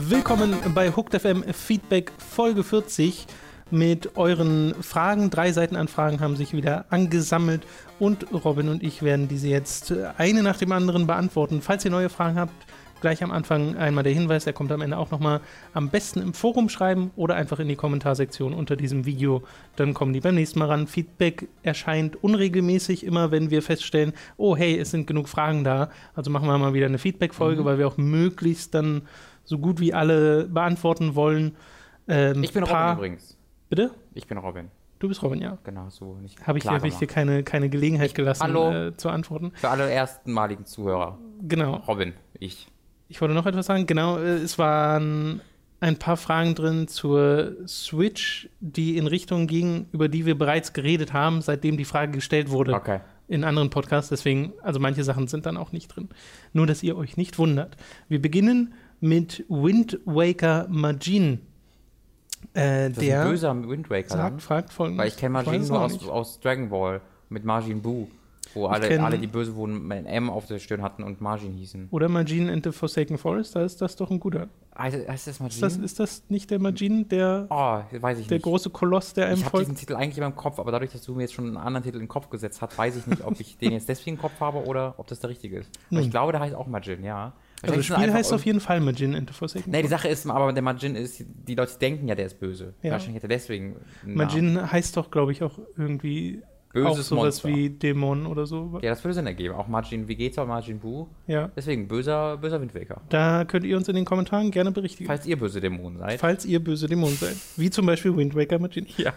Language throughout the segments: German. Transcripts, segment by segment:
Willkommen bei Hooked FM Feedback Folge 40 mit euren Fragen. Drei Seiten an Fragen haben sich wieder angesammelt und Robin und ich werden diese jetzt eine nach dem anderen beantworten. Falls ihr neue Fragen habt, gleich am Anfang einmal der Hinweis, der kommt am Ende auch nochmal am besten im Forum schreiben oder einfach in die Kommentarsektion unter diesem Video. Dann kommen die beim nächsten Mal ran. Feedback erscheint unregelmäßig immer, wenn wir feststellen, oh hey, es sind genug Fragen da. Also machen wir mal wieder eine Feedback-Folge, mhm. weil wir auch möglichst dann so gut wie alle beantworten wollen. Ähm, ich bin Robin übrigens. Bitte? Ich bin Robin. Du bist Robin, ja. Genau, so nicht. Habe ich, hab ich dir keine, keine Gelegenheit gelassen, hallo, äh, zu antworten. Für alle erstenmaligen Zuhörer. Genau. Robin, ich. Ich wollte noch etwas sagen. Genau, äh, es waren ein paar Fragen drin zur Switch, die in Richtungen gingen, über die wir bereits geredet haben, seitdem die Frage gestellt wurde. Okay. In anderen Podcasts. Deswegen, also manche Sachen sind dann auch nicht drin. Nur, dass ihr euch nicht wundert. Wir beginnen mit Wind Waker Majin. Äh, das der ist ein böser Wind Waker. Sagt, fragt folgendes. Weil ich kenne Majin nur aus, aus, Dragon Ball mit Majin Buu. Wo alle, alle die Böse wurden ein M auf der Stirn hatten und Majin hießen. Oder Majin in the Forsaken Forest, da ist das doch ein guter. Heißt, heißt das Majin? Ist das, ist das nicht der Majin, der, oh, weiß ich der nicht. große Koloss, der einem Ich habe diesen Titel eigentlich immer im Kopf, aber dadurch, dass du mir jetzt schon einen anderen Titel in den Kopf gesetzt hast, weiß ich nicht, ob ich den jetzt deswegen im Kopf habe oder ob das der richtige ist. Aber ich glaube, der heißt auch Majin, ja. Also das Spiel heißt auf jeden Fall Majin into Forsaken. Nee, die Sache ist, aber der Majin ist, die Leute denken ja, der ist böse. Ja. Wahrscheinlich hätte er deswegen. Majin heißt doch, glaube ich, auch irgendwie Böses auch sowas Monster. wie Dämon oder so. Ja, das würde Sinn ergeben. Auch Majin Vegeta Majin Buu. Ja. Deswegen böser, böser Windwaker. Da könnt ihr uns in den Kommentaren gerne berichtigen. Falls ihr böse Dämonen seid. Falls ihr böse Dämonen seid. Wie zum Beispiel Windwaker Majin. Ja.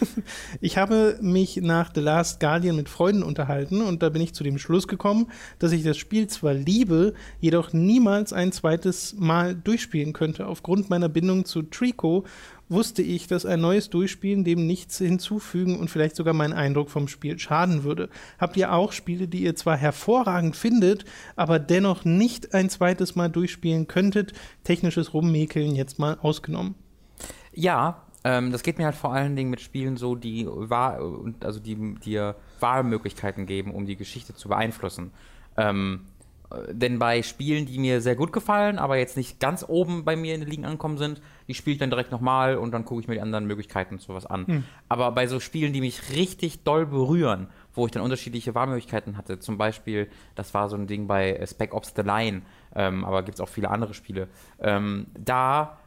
ich habe mich nach The Last Guardian mit Freunden unterhalten und da bin ich zu dem Schluss gekommen, dass ich das Spiel zwar liebe, jedoch niemals ein zweites Mal durchspielen könnte, aufgrund meiner Bindung zu Trico wusste ich, dass ein neues Durchspielen dem nichts hinzufügen und vielleicht sogar meinen Eindruck vom Spiel schaden würde. Habt ihr auch Spiele, die ihr zwar hervorragend findet, aber dennoch nicht ein zweites Mal durchspielen könntet? Technisches Rummäkeln jetzt mal ausgenommen. Ja, ähm, das geht mir halt vor allen Dingen mit Spielen so, die, also die dir Wahlmöglichkeiten geben, um die Geschichte zu beeinflussen. Ähm, denn bei Spielen, die mir sehr gut gefallen, aber jetzt nicht ganz oben bei mir in den Ligen ankommen sind, die spiele ich dann direkt nochmal und dann gucke ich mir die anderen Möglichkeiten und sowas an. Hm. Aber bei so Spielen, die mich richtig doll berühren, wo ich dann unterschiedliche Wahlmöglichkeiten hatte, zum Beispiel, das war so ein Ding bei Spec Ops The Line, ähm, aber gibt es auch viele andere Spiele, ähm, da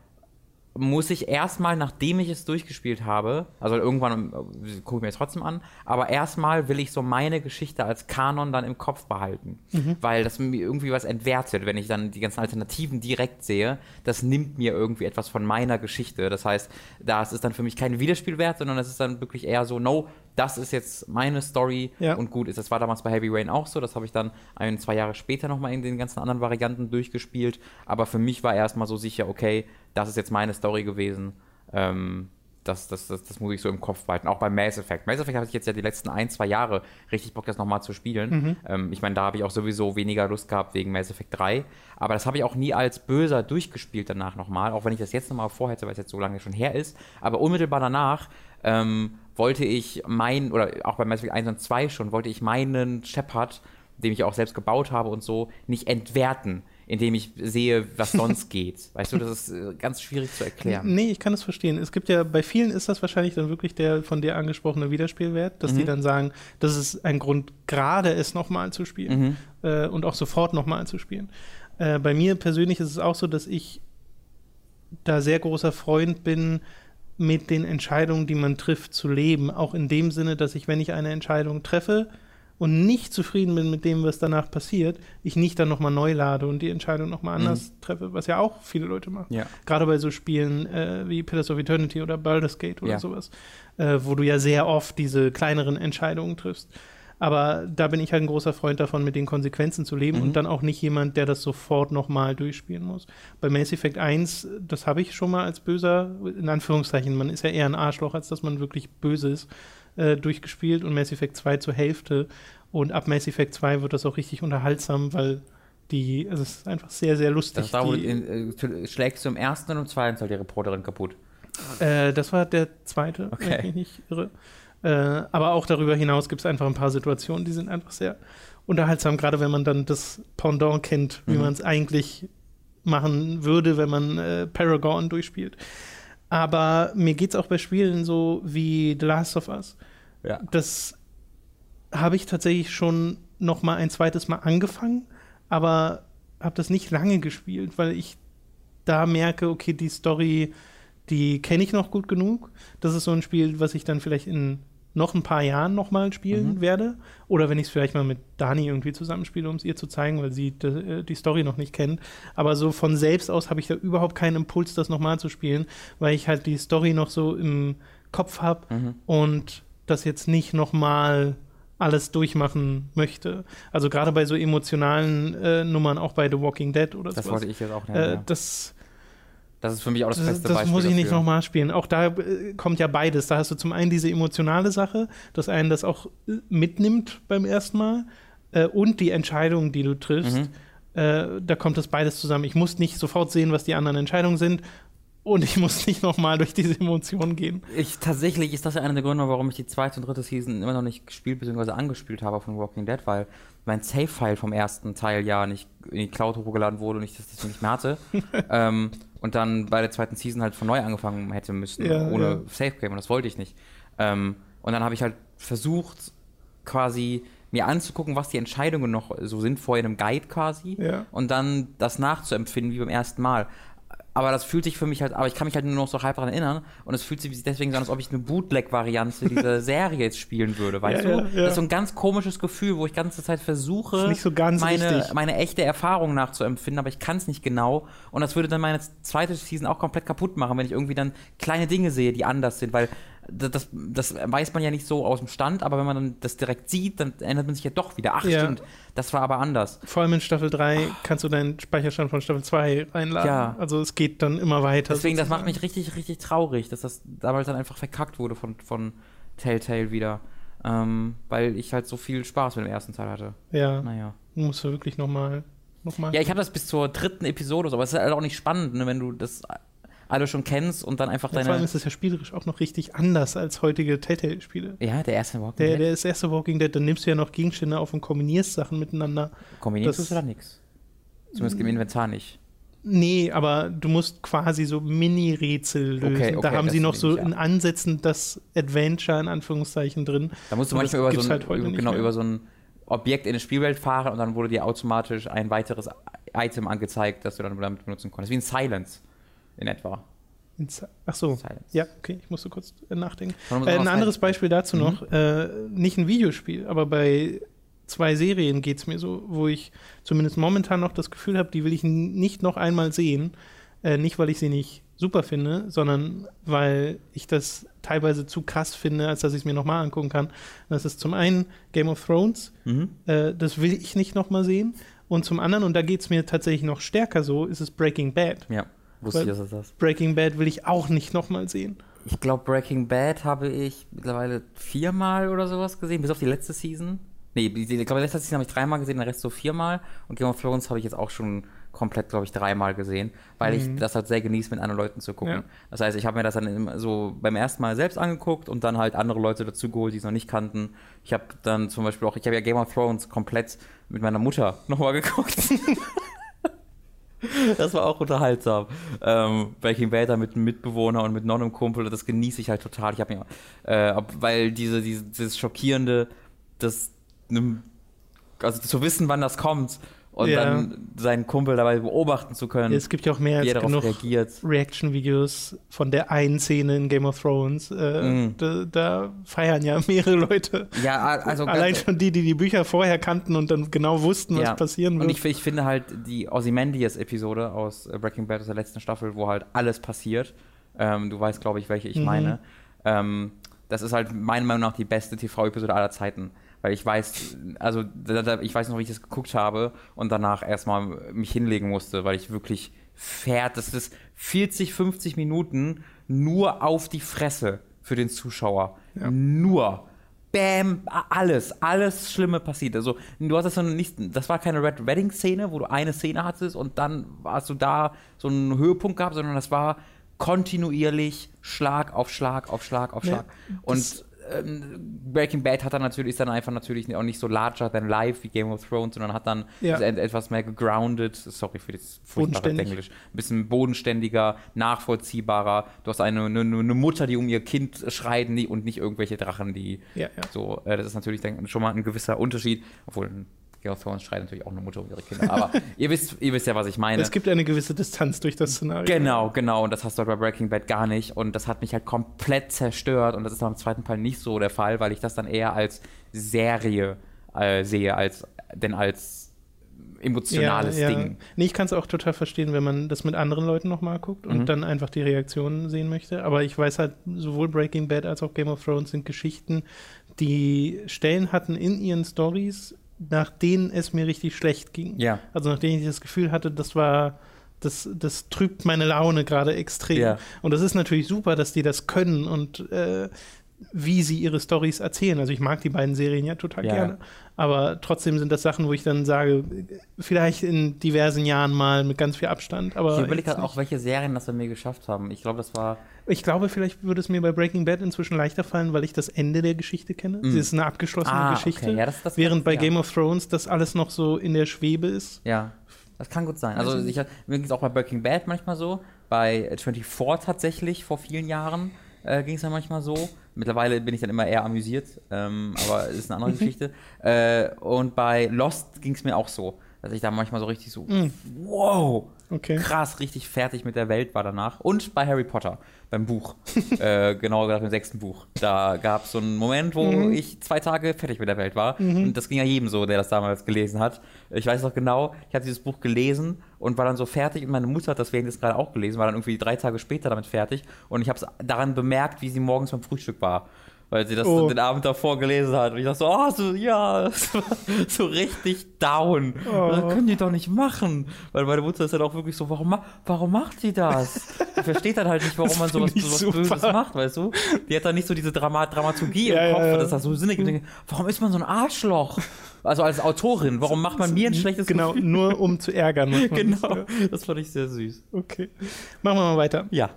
muss ich erstmal, nachdem ich es durchgespielt habe, also irgendwann äh, gucke ich mir es trotzdem an, aber erstmal will ich so meine Geschichte als Kanon dann im Kopf behalten. Mhm. Weil das mir irgendwie was entwertet, wenn ich dann die ganzen Alternativen direkt sehe. Das nimmt mir irgendwie etwas von meiner Geschichte. Das heißt, das ist dann für mich kein Wiederspielwert, sondern das ist dann wirklich eher so, no, das ist jetzt meine Story ja. und gut ist. Das war damals bei Heavy Rain auch so. Das habe ich dann ein, zwei Jahre später nochmal in den ganzen anderen Varianten durchgespielt. Aber für mich war erstmal so sicher, okay, das ist jetzt meine Story gewesen. Ähm, das, das, das, das, muss ich so im Kopf behalten. Auch bei Mass Effect. Mass Effect habe ich jetzt ja die letzten ein, zwei Jahre richtig Bock, das nochmal zu spielen. Mhm. Ähm, ich meine, da habe ich auch sowieso weniger Lust gehabt wegen Mass Effect 3. Aber das habe ich auch nie als böser durchgespielt danach nochmal. Auch wenn ich das jetzt nochmal vorhätte, weil es jetzt so lange schon her ist. Aber unmittelbar danach ähm, wollte ich meinen, oder auch bei Mass Effect 1 und 2 schon, wollte ich meinen Shepard, den ich auch selbst gebaut habe und so, nicht entwerten, indem ich sehe, was sonst geht. Weißt du, das ist äh, ganz schwierig zu erklären. Nee, ich kann es verstehen. Es gibt ja, bei vielen ist das wahrscheinlich dann wirklich der von dir angesprochene Wiederspielwert, dass mhm. die dann sagen, das ist ein Grund, gerade es nochmal zu spielen mhm. äh, und auch sofort nochmal zu spielen. Äh, bei mir persönlich ist es auch so, dass ich da sehr großer Freund bin, mit den Entscheidungen, die man trifft, zu leben. Auch in dem Sinne, dass ich, wenn ich eine Entscheidung treffe und nicht zufrieden bin mit dem, was danach passiert, ich nicht dann nochmal neu lade und die Entscheidung nochmal anders mhm. treffe, was ja auch viele Leute machen. Ja. Gerade bei so Spielen äh, wie Pillars of Eternity oder Baldur's Gate oder ja. sowas, äh, wo du ja sehr oft diese kleineren Entscheidungen triffst. Aber da bin ich halt ein großer Freund davon, mit den Konsequenzen zu leben mhm. und dann auch nicht jemand, der das sofort nochmal durchspielen muss. Bei Mass Effect 1, das habe ich schon mal als böser, in Anführungszeichen, man ist ja eher ein Arschloch, als dass man wirklich böse ist. äh, durchgespielt und Mass Effect 2 zur Hälfte. Und ab Mass Effect 2 wird das auch richtig unterhaltsam, weil die, also es ist einfach sehr, sehr lustig. Das da, wo die, in, äh, schlägst du im ersten und im zweiten Teil die Reporterin kaputt. Äh, das war der zweite, Okay. wenn ich mich nicht irre. Äh, aber auch darüber hinaus gibt es einfach ein paar Situationen, die sind einfach sehr unterhaltsam, gerade wenn man dann das Pendant kennt, wie Mhm. man es eigentlich machen würde, wenn man äh, Paragon durchspielt. Aber mir geht es auch bei Spielen so wie The Last of Us. Ja. Das habe ich tatsächlich schon noch mal ein zweites Mal angefangen, aber habe das nicht lange gespielt, weil ich da merke, okay, die Story, die kenne ich noch gut genug. Das ist so ein Spiel, was ich dann vielleicht in noch ein paar Jahren noch mal spielen Mhm. werde. Oder wenn ich es vielleicht mal mit Dani irgendwie zusammenspiele, um es ihr zu zeigen, weil sie de, äh, die Story noch nicht kennt. Aber so von selbst aus habe ich da überhaupt keinen Impuls, das nochmal zu spielen, weil ich halt die Story noch so im Kopf habe Mhm. und das jetzt nicht nochmal alles durchmachen möchte. Also gerade bei so emotionalen äh, Nummern, auch bei The Walking Dead oder Das sowas. wollte ich jetzt auch nennen. Äh, ja. das Das ist für mich auch das, das, beste das Beispiel. muss ich nicht dafür. nochmal spielen. Auch da äh, kommt ja beides. Da hast du zum einen diese emotionale Sache, dass einen das auch äh, mitnimmt beim ersten Mal äh, und die Entscheidung, die du triffst. Mhm. Äh, da kommt das beides zusammen. Ich muss nicht sofort sehen, was die anderen Entscheidungen sind und ich muss nicht nochmal durch diese Emotionen gehen. Ich, tatsächlich ist das ja einer der Gründe, warum ich die zweite und dritte Season immer noch nicht gespielt bzw. angespielt habe von Walking Dead, weil mein Save-File vom ersten Teil ja nicht in die Cloud hochgeladen wurde und ich das deswegen nicht mehr hatte. ähm, und dann bei der zweiten Season halt von neu angefangen hätte müssen, Ja, ohne ja. Save-Game und das wollte ich nicht. Ähm, und dann habe ich halt versucht, quasi mir anzugucken, was die Entscheidungen noch so sind, vor einem Guide quasi Ja. und dann das nachzuempfinden wie beim ersten Mal. Aber das fühlt sich für mich halt, aber ich kann mich halt nur noch so halb daran erinnern und es fühlt sich deswegen so an, als ob ich eine Bootleg-Variante dieser Serie jetzt spielen würde, weißt Ja, du? ja, ja. Das ist so ein ganz komisches Gefühl, wo ich ganze Zeit versuche, so ganz meine, richtig. meine echte Erfahrung nachzuempfinden, aber ich kann es nicht genau und das würde dann meine zweite Season auch komplett kaputt machen, wenn ich irgendwie dann kleine Dinge sehe, die anders sind, weil das, das, weiß man ja nicht so aus dem Stand, aber wenn man dann das direkt sieht, dann ändert man sich ja doch wieder. Ach, Ja. stimmt, das war aber anders. Vor allem in Staffel 3 kannst du deinen Speicherstand von Staffel 2 reinladen. Ja. Also es geht dann immer weiter. Deswegen, das macht sozusagen. mich richtig, richtig traurig, dass das damals dann einfach verkackt wurde von, von Telltale wieder. Ähm, weil ich halt so viel Spaß mit dem ersten Teil hatte. Ja, Naja. musst du wirklich nochmal. Noch mal. Ja, ich habe das bis zur dritten Episode, so, aber es ist halt auch nicht spannend, ne, wenn du das alle schon kennst und dann einfach Ja, vor allem deine. ist das ja spielerisch auch noch richtig anders als heutige Telltale-Spiele. Ja, der erste Walking Der, Dead. der ist erste Walking Dead, dann nimmst du ja noch Gegenstände auf und kombinierst Sachen miteinander. Kombiniert das ist oder nix? Zumindest im Inventar nicht. Nee, aber du musst quasi so Mini-Rätsel lösen. Okay, okay, da haben sie noch so in Ansätzen das Adventure in Anführungszeichen drin. Da musst du manchmal über so, ein, halt über, genau, über so ein Objekt in eine Spielwelt fahren und dann wurde dir automatisch ein weiteres Item angezeigt, das du dann damit benutzen konntest. Wie ein Silence in etwa. Ins- Ach so. Silence. Ja, okay, ich musste kurz äh, nachdenken. Äh, ein anderes Beispiel dazu Mhm. noch, äh, nicht ein Videospiel, aber bei zwei Serien geht es mir so, wo ich zumindest momentan noch das Gefühl habe, die will ich nicht noch einmal sehen. Äh, nicht, weil ich sie nicht super finde, sondern weil ich das teilweise zu krass finde, als dass ich es mir nochmal angucken kann. Das ist zum einen Game of Thrones, Mhm. äh, das will ich nicht nochmal sehen. Und zum anderen, und da geht es mir tatsächlich noch stärker so, ist es Breaking Bad. Ja, wusste Weil- ich, dass es das. Breaking Bad will ich auch nicht nochmal sehen. Ich glaube, Breaking Bad habe ich mittlerweile viermal oder sowas gesehen, bis auf die letzte Season. Nee, ich glaube, die letzte Season habe ich dreimal gesehen, den Rest so viermal. Und Game of Thrones habe ich jetzt auch schon komplett, glaube ich, dreimal gesehen, weil ich Mhm. das halt sehr genieße, mit anderen Leuten zu gucken. Ja. Das heißt, ich habe mir das dann so beim ersten Mal selbst angeguckt und dann halt andere Leute dazu geholt, die es noch nicht kannten. Ich habe dann zum Beispiel auch, ich habe ja Game of Thrones komplett mit meiner Mutter nochmal geguckt. Das war auch unterhaltsam. Ähm, Breaking Bad da mit einem Mitbewohner und mit noch einem Kumpel, das genieße ich halt total. Ich habe mir, äh, weil diese, diese, dieses Schockierende, das, nem- also zu wissen, wann das kommt und Ja. dann seinen Kumpel dabei beobachten zu können, Ja, es gibt ja auch mehr als darauf genug reagiert. Reaction-Videos von der einen Szene in Game of Thrones. Äh, Mhm. da, da feiern ja mehrere Leute. Ja, also Allein ganz- schon die, die die Bücher vorher kannten und dann genau wussten, was Ja. passieren wird. Und ich, ich finde halt die Ozymandias-Episode aus äh, Breaking Bad aus der letzten Staffel, wo halt alles passiert. Ähm, du weißt, glaube ich, welche ich Mhm. meine. Ähm, das ist halt meiner Meinung nach die beste TV-Episode aller Zeiten. Weil ich weiß, also ich weiß noch, wie ich das geguckt habe und danach erstmal mich hinlegen musste, weil ich wirklich fährt, das ist 40, 50 Minuten nur auf die Fresse für den Zuschauer. Ja. nur Bam, a- alles, alles Schlimme passiert. Also, du hattest so nicht, das war keine Red Wedding-Szene, wo du eine Szene hattest und dann hast du da so einen Höhepunkt gehabt, sondern das war kontinuierlich Schlag auf Schlag auf Schlag auf Ja, Schlag. und ähm, Breaking Bad hat dann natürlich, ist dann einfach natürlich auch nicht so larger than life wie Game of Thrones, sondern hat dann Ja. etwas mehr gegrounded, sorry für das furchtbare. Englisch, ein bisschen bodenständiger, nachvollziehbarer. Du hast eine, eine, eine Mutter, die um ihr Kind schreit und nicht irgendwelche Drachen, die Ja, ja. so, äh, das ist natürlich dann schon mal ein gewisser Unterschied, obwohl ein Game of Thrones schreit natürlich auch eine Mutter um ihre Kinder, aber ihr wisst, ihr wisst ja, was ich meine. Es gibt eine gewisse Distanz durch das Szenario. Genau, genau. Und das hast du halt bei Breaking Bad gar nicht. Und das hat mich halt komplett zerstört. Und das ist beim zweiten Teil nicht so der Fall, weil ich das dann eher als Serie äh, sehe, als denn als emotionales ja, ja. Ding. Nee, ich kann es auch total verstehen, wenn man das mit anderen Leuten nochmal guckt und Mhm. dann einfach die Reaktionen sehen möchte. Aber ich weiß halt, sowohl Breaking Bad als auch Game of Thrones sind Geschichten, die Stellen hatten in ihren Stories, nach denen es mir richtig schlecht ging. Ja. Also nachdem ich das Gefühl hatte, das war, das, das trübt meine Laune gerade extrem. Ja. Und das ist natürlich super, dass die das können und äh, wie sie ihre Stories erzählen. Also ich mag die beiden Serien ja total Ja. gerne. Aber trotzdem sind das Sachen, wo ich dann sage, vielleicht in diversen Jahren mal mit ganz viel Abstand. Aber Ich überlege gerade auch, welche Serien das bei mir geschafft haben. Ich glaube, das war. ich glaube, vielleicht würde es mir bei Breaking Bad inzwischen leichter fallen, weil ich das Ende der Geschichte kenne. Mm. Sie ist eine abgeschlossene Ah, Geschichte. okay. Ja, das- das während bei ja. Game of Thrones das alles noch so in der Schwebe ist. Ja, das kann gut sein. Weiß Also ich ich, mir ging es auch bei Breaking Bad manchmal so, bei 24 tatsächlich vor vielen Jahren äh, ging es ja manchmal so. Mittlerweile bin ich dann immer eher amüsiert, ähm, aber ist eine andere Geschichte. Äh, und bei Lost ging es mir auch so, dass ich da manchmal so richtig so, wow, Okay. krass, richtig fertig mit der Welt war danach. Und bei Harry Potter, beim Buch, äh, genauer gesagt im sechsten Buch. Da gab es so einen Moment, wo Mhm. ich zwei Tage fertig mit der Welt war. Und das ging ja jedem so, der das damals gelesen hat. Ich weiß noch genau, ich habe dieses Buch gelesen und war dann so fertig und meine Mutter hat das während des gerade auch gelesen, war dann irgendwie drei Tage später damit fertig. Und ich habe es daran bemerkt, wie sie morgens beim Frühstück war. Weil sie das Oh. den Abend davor gelesen hat. Und ich dachte so, oh, so, ja, so, richtig down. Oh. Das können die doch nicht machen. Weil meine Mutter ist dann auch wirklich so, warum, ma warum macht die das? Die versteht dann halt nicht, warum man sowas, sowas. Böses macht, weißt du? Die hat dann nicht so diese Drama Dramaturgie Ja, im ja, Kopf, ja. dass das so Sinn. Ich denke, Warum ist man so ein Arschloch? Also als Autorin, warum macht man mir ein schlechtes Genau, Gefühl? nur um zu ärgern. Genau, das fand ich sehr süß. Okay. Machen wir mal weiter. Ja.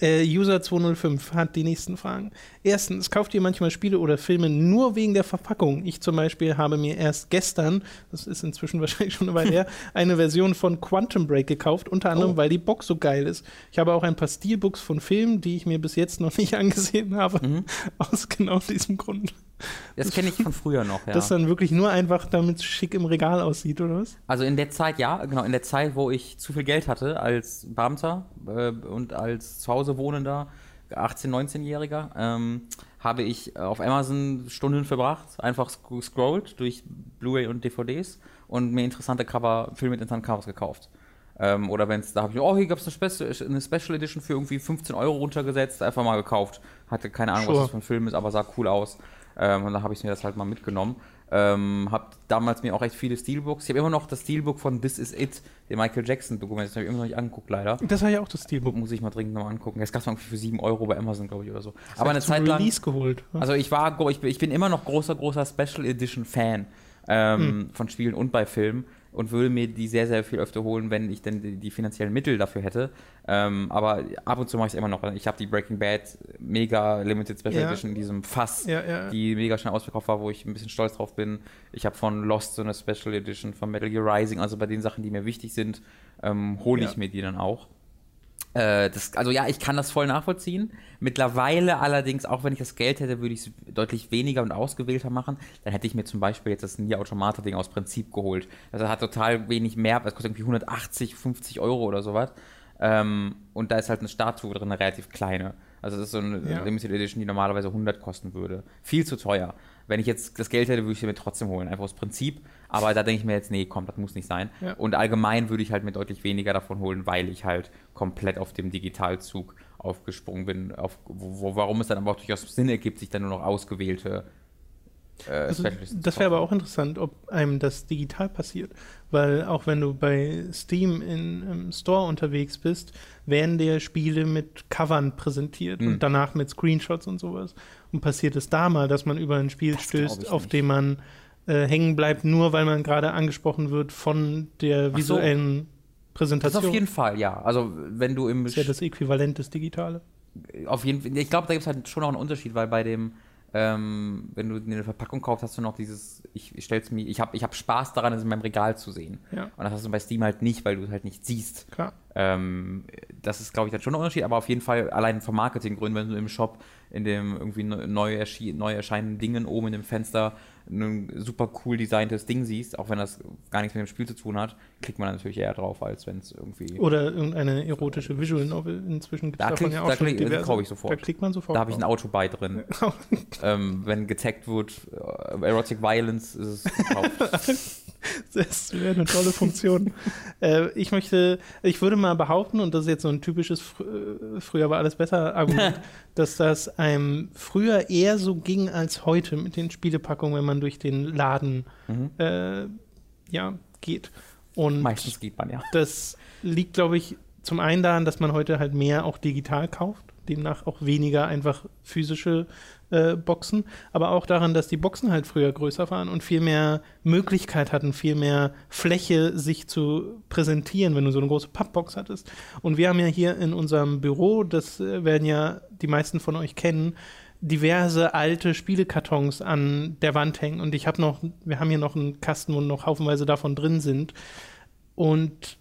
Äh, User205 hat die nächsten Fragen. Erstens, kauft ihr manchmal Spiele oder Filme nur wegen der Verpackung? Ich zum Beispiel habe mir erst gestern, das ist inzwischen wahrscheinlich schon eine Weile her, eine Version von Quantum Break gekauft, unter anderem, Oh. weil die Box so geil ist. Ich habe auch ein paar Steelbooks von Filmen, die ich mir bis jetzt noch nicht angesehen habe, Mhm. aus genau diesem Grund. Das kenne ich von früher noch, ja. Das dann wirklich nur einfach, damit es schick im Regal aussieht, oder was? Also in der Zeit, ja, genau, in der Zeit, wo ich zu viel Geld hatte als Beamter äh, und als zu Hause wohnender 18-, 19-Jähriger, ähm, habe ich auf Amazon Stunden verbracht, einfach sc- gescrollt durch Blu-ray und DVDs und mir interessante Cover, Filme mit interessanten Covers gekauft. Ähm, oder wenn es, da habe ich, oh, hier gab es eine, eine Special Edition für irgendwie 15 Euro runtergesetzt, einfach mal gekauft. Hatte keine Ahnung, was Sure. das für ein Film ist, aber sah cool aus. Ähm, und da habe ich mir das halt mal mitgenommen. Ähm, hab damals mir auch recht viele Steelbooks. Ich habe immer noch das Steelbook von This Is It, dem Michael Jackson-Dokument. Das habe ich immer noch nicht angeguckt, leider. Das war ja auch das Steelbook. Muss ich mal dringend nochmal angucken. Das gab es mal irgendwie für 7 Euro bei Amazon, glaube ich, oder so. Aber eine Zeit lang. Release geholt. Also ich war, ich bin, immer noch großer, großer Special Edition Fan ähm, von Spielen und bei Filmen und würde mir die sehr, sehr viel öfter holen, wenn ich denn die, die finanziellen Mittel dafür hätte. Ähm, aber ab und zu mache ich es immer noch. Ich habe die Breaking Bad Mega Limited Special Ja. Edition in diesem Fass, Ja, ja. die mega schnell ausverkauft war, wo ich ein bisschen stolz drauf bin. Ich habe von Lost so eine Special Edition, von Metal Gear Rising, also bei den Sachen, die mir wichtig sind, ähm, hole ich mir die dann auch. Äh, das, also ja, ich kann das voll nachvollziehen. Mittlerweile allerdings, auch wenn ich das Geld hätte, würde ich es deutlich weniger und ausgewählter machen. Dann hätte ich mir zum Beispiel jetzt das Nier Automata-Ding aus Prinzip geholt. Also hat total wenig mehr, das kostet irgendwie 180, 50 Euro oder sowas. Ähm, und da ist halt eine Statue drin, eine relativ kleine. Also das ist so eine Ja. Limited Edition, die normalerweise 100 kosten würde. Viel zu teuer. Wenn ich jetzt das Geld hätte, würde ich sie mir trotzdem holen, einfach aus Prinzip. Aber da denke ich mir jetzt, nee, komm, das muss nicht sein. Ja. Und allgemein würde ich halt mir deutlich weniger davon holen, weil ich halt komplett auf dem Digitalzug aufgesprungen bin. Auf, wo, warum es dann aber auch durchaus Sinn ergibt, sich dann nur noch ausgewählte äh, Also, das wäre aber auch interessant, ob einem das digital passiert. Weil auch wenn du bei Steam in, im Store unterwegs bist, werden dir Spiele mit Covern präsentiert Hm. und danach mit Screenshots und sowas. Und passiert es da mal, dass man über ein Spiel Das stößt, auf nicht. dem man äh, hängen bleibt, nur weil man gerade angesprochen wird von der Ach so. visuellen Das Präsentation. auf jeden Fall, ja. Also wenn du im Das ist ja das Äquivalent des Digitale. auf jeden Fall, ich glaube, da gibt es halt schon auch einen Unterschied, weil bei dem, ähm, wenn du eine Verpackung kaufst, hast du noch dieses, ich, ich stell's mir, ich habe ich hab Spaß daran, es in meinem Regal zu sehen. Ja, Und das hast du bei Steam halt nicht, weil du es halt nicht siehst. klar. Ähm, das ist, glaube ich, dann schon ein Unterschied, aber auf jeden Fall allein von Marketinggründen, wenn du im Shop in dem irgendwie ne- neu, erschi- neu erscheinenden Dingen oben in dem Fenster ein super cool designtes Ding siehst, auch wenn das gar nichts mit dem Spiel zu tun hat, klickt man natürlich eher drauf, als wenn es irgendwie. Oder irgendeine erotische Visual Novel. Inzwischen gibt es Da davon klick- ja da auch schon klick- diverse. ich sofort. Da klickt man sofort Da habe ich ein. Auto bei drin. ähm, wenn getaggt wird, äh, Erotic Violence ist es gekauft. Das wäre eine tolle Funktion. äh, ich möchte, ich würde mal behaupten, und das ist jetzt so ein typisches fr äh, früher war alles besser Argument, dass das einem früher eher so ging als heute mit den Spielepackungen, wenn man durch den Laden mhm. äh, ja, geht. Und Meistens geht man ja. das liegt, glaube ich, zum einen daran, dass man heute halt mehr auch digital kauft, demnach auch weniger einfach physische äh, Boxen, aber auch daran, dass die Boxen halt früher größer waren und viel mehr Möglichkeit hatten, viel mehr Fläche sich zu präsentieren, wenn du so eine große Pappbox hattest. Und wir haben ja hier in unserem Büro, das äh, werden ja die meisten von euch kennen, diverse alte Spielekartons an der Wand hängen. Und ich habe noch, wir haben hier noch einen Kasten, wo noch haufenweise davon drin sind. Und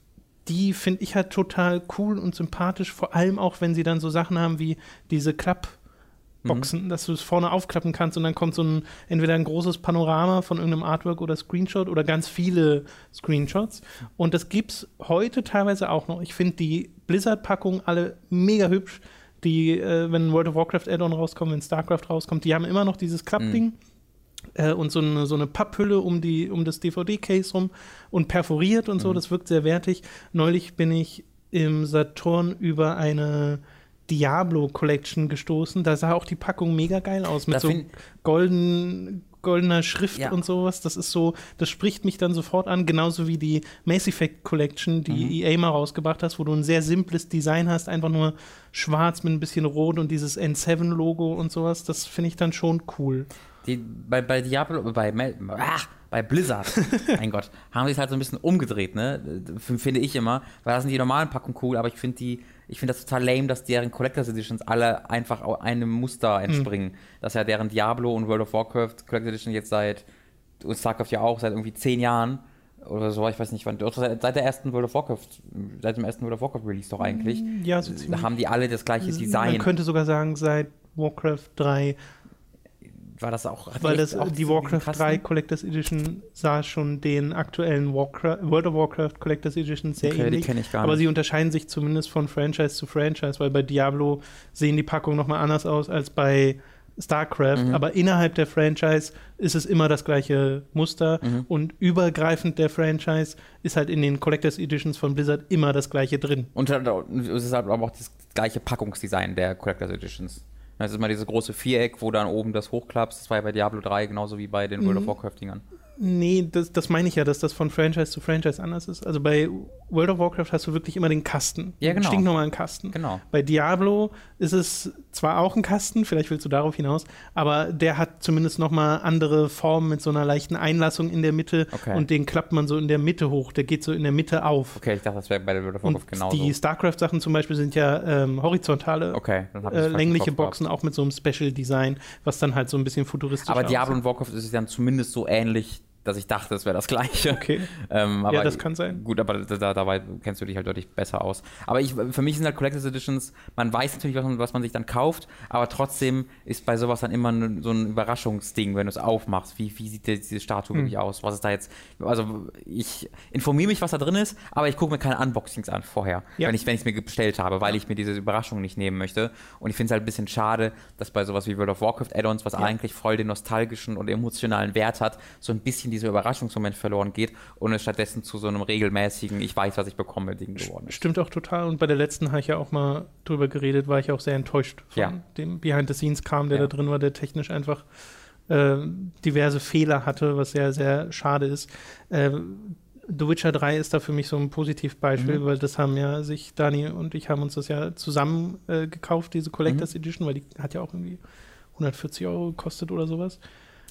die finde ich halt total cool und sympathisch, vor allem auch, wenn sie dann so Sachen haben wie diese Klappboxen, dass du es vorne aufklappen kannst und dann kommt so ein, entweder ein großes Panorama von irgendeinem Artwork oder Screenshot oder ganz viele Screenshots. Und das gibt's heute teilweise auch noch. Ich finde die Blizzard-Packungen alle mega hübsch. Die, äh, wenn World of Warcraft Add-on rauskommt, wenn StarCraft rauskommt, die haben immer noch dieses Klappding äh, und so eine, so eine Papphülle um, die, um das DVD-Case rum und perforiert und so. Das wirkt sehr wertig. Neulich bin ich im Saturn über eine Diablo Collection gestoßen. Da sah auch die Packung mega geil aus mit so find- golden, goldener Schrift Ja. und sowas. Das ist so, das spricht mich dann sofort an, genauso wie die Mass Effect Collection, Mhm. die EA mal rausgebracht hast, wo du ein sehr simples Design hast, einfach nur schwarz mit ein bisschen rot und dieses N7-Logo und sowas. Das finde ich dann schon cool. Die, bei, bei Diablo, bei, ah, bei Blizzard, mein Gott, haben sie es halt so ein bisschen umgedreht, ne? Finde ich immer. Weil da sind die normalen Packungen cool, aber ich finde die, ich finde das total lame, dass deren Collectors Editions alle einfach einem Muster entspringen. Dass ja deren Diablo und World of Warcraft Collector Edition jetzt seit, und StarCraft ja auch, seit irgendwie zehn Jahren oder so, ich weiß nicht wann, seit, seit der ersten World of Warcraft, seit dem ersten World of Warcraft Release doch eigentlich, Ja, so haben die alle das gleiche Design. Man könnte sogar sagen, seit Warcraft 3, War das auch, weil das, auch die Warcraft krassen- 3 Collectors Edition sah schon den aktuellen Warcraft, World of Warcraft Collectors Edition sehr Okay, die ähnlich. kenne ich gar Aber nicht. sie unterscheiden sich zumindest von Franchise zu Franchise, weil bei Diablo sehen die Packungen nochmal anders aus als bei StarCraft. Mhm. Aber innerhalb der Franchise ist es immer das gleiche Muster Mhm. und übergreifend der Franchise ist halt in den Collectors Editions von Blizzard immer das gleiche drin. Und es ist halt aber auch das gleiche Packungsdesign der Collectors Editions. Das ist immer dieses große Viereck, wo dann oben das hochklappst. Das war ja bei Diablo 3 genauso wie bei den World of Mhm. Warcraft-Dingern. Nee, das, das meine ich ja, dass das von Franchise zu Franchise anders ist. Also bei World of Warcraft hast du wirklich immer den Kasten. Ja, genau. Stinknormalen Kasten. Genau. Bei Diablo ist es zwar auch ein Kasten, vielleicht willst du darauf hinaus, aber der hat zumindest nochmal andere Formen mit so einer leichten Einlassung in der Mitte Okay. und den klappt man so in der Mitte hoch. Der geht so in der Mitte auf. Okay, ich dachte, das wäre bei der World of Und Warcraft genauso. die StarCraft-Sachen zum Beispiel sind ja ähm, horizontale, okay, äh, längliche Boxen, auch mit so einem Special-Design, was dann halt so ein bisschen futuristisch gehabt. Aber Diablo aussieht. und Warcraft ist es dann zumindest so ähnlich, dass ich dachte, es wäre das gleiche. Okay. Ähm, aber Ja, das kann sein. Gut, aber da, da, dabei kennst du dich halt deutlich besser aus. Aber ich, für mich sind halt Collectors Editions, man weiß natürlich, was man, was man sich dann kauft, aber trotzdem ist bei sowas dann immer so ein Überraschungsding, wenn du es aufmachst. Wie, wie sieht die- diese Statue Hm. wirklich aus? Was ist da jetzt? Also ich informiere mich, was da drin ist, aber ich gucke mir keine Unboxings an vorher, Ja. wenn ich es mir bestellt habe, weil ich mir diese Überraschung nicht nehmen möchte. Und ich finde es halt ein bisschen schade, dass bei sowas wie World of Warcraft Add-ons, was eigentlich voll den nostalgischen und emotionalen Wert hat, so ein bisschen dieser Überraschungsmoment verloren geht und es stattdessen zu so einem regelmäßigen, ich weiß, was ich bekomme, Ding geworden ist. Stimmt auch total. Und bei der letzten habe ich ja auch mal drüber geredet, war ich auch sehr enttäuscht von Ja. dem Behind-the-Scenes-Kram, der Ja. da drin war, der technisch einfach äh, diverse Fehler hatte, was sehr, sehr schade ist. Äh, The Witcher 3 ist da für mich so ein Positivbeispiel, Mhm. weil das haben ja sich, Dani und ich haben uns das ja zusammen äh, gekauft, diese Collectors Mhm. Edition, weil die hat ja auch irgendwie 140 Euro gekostet oder sowas.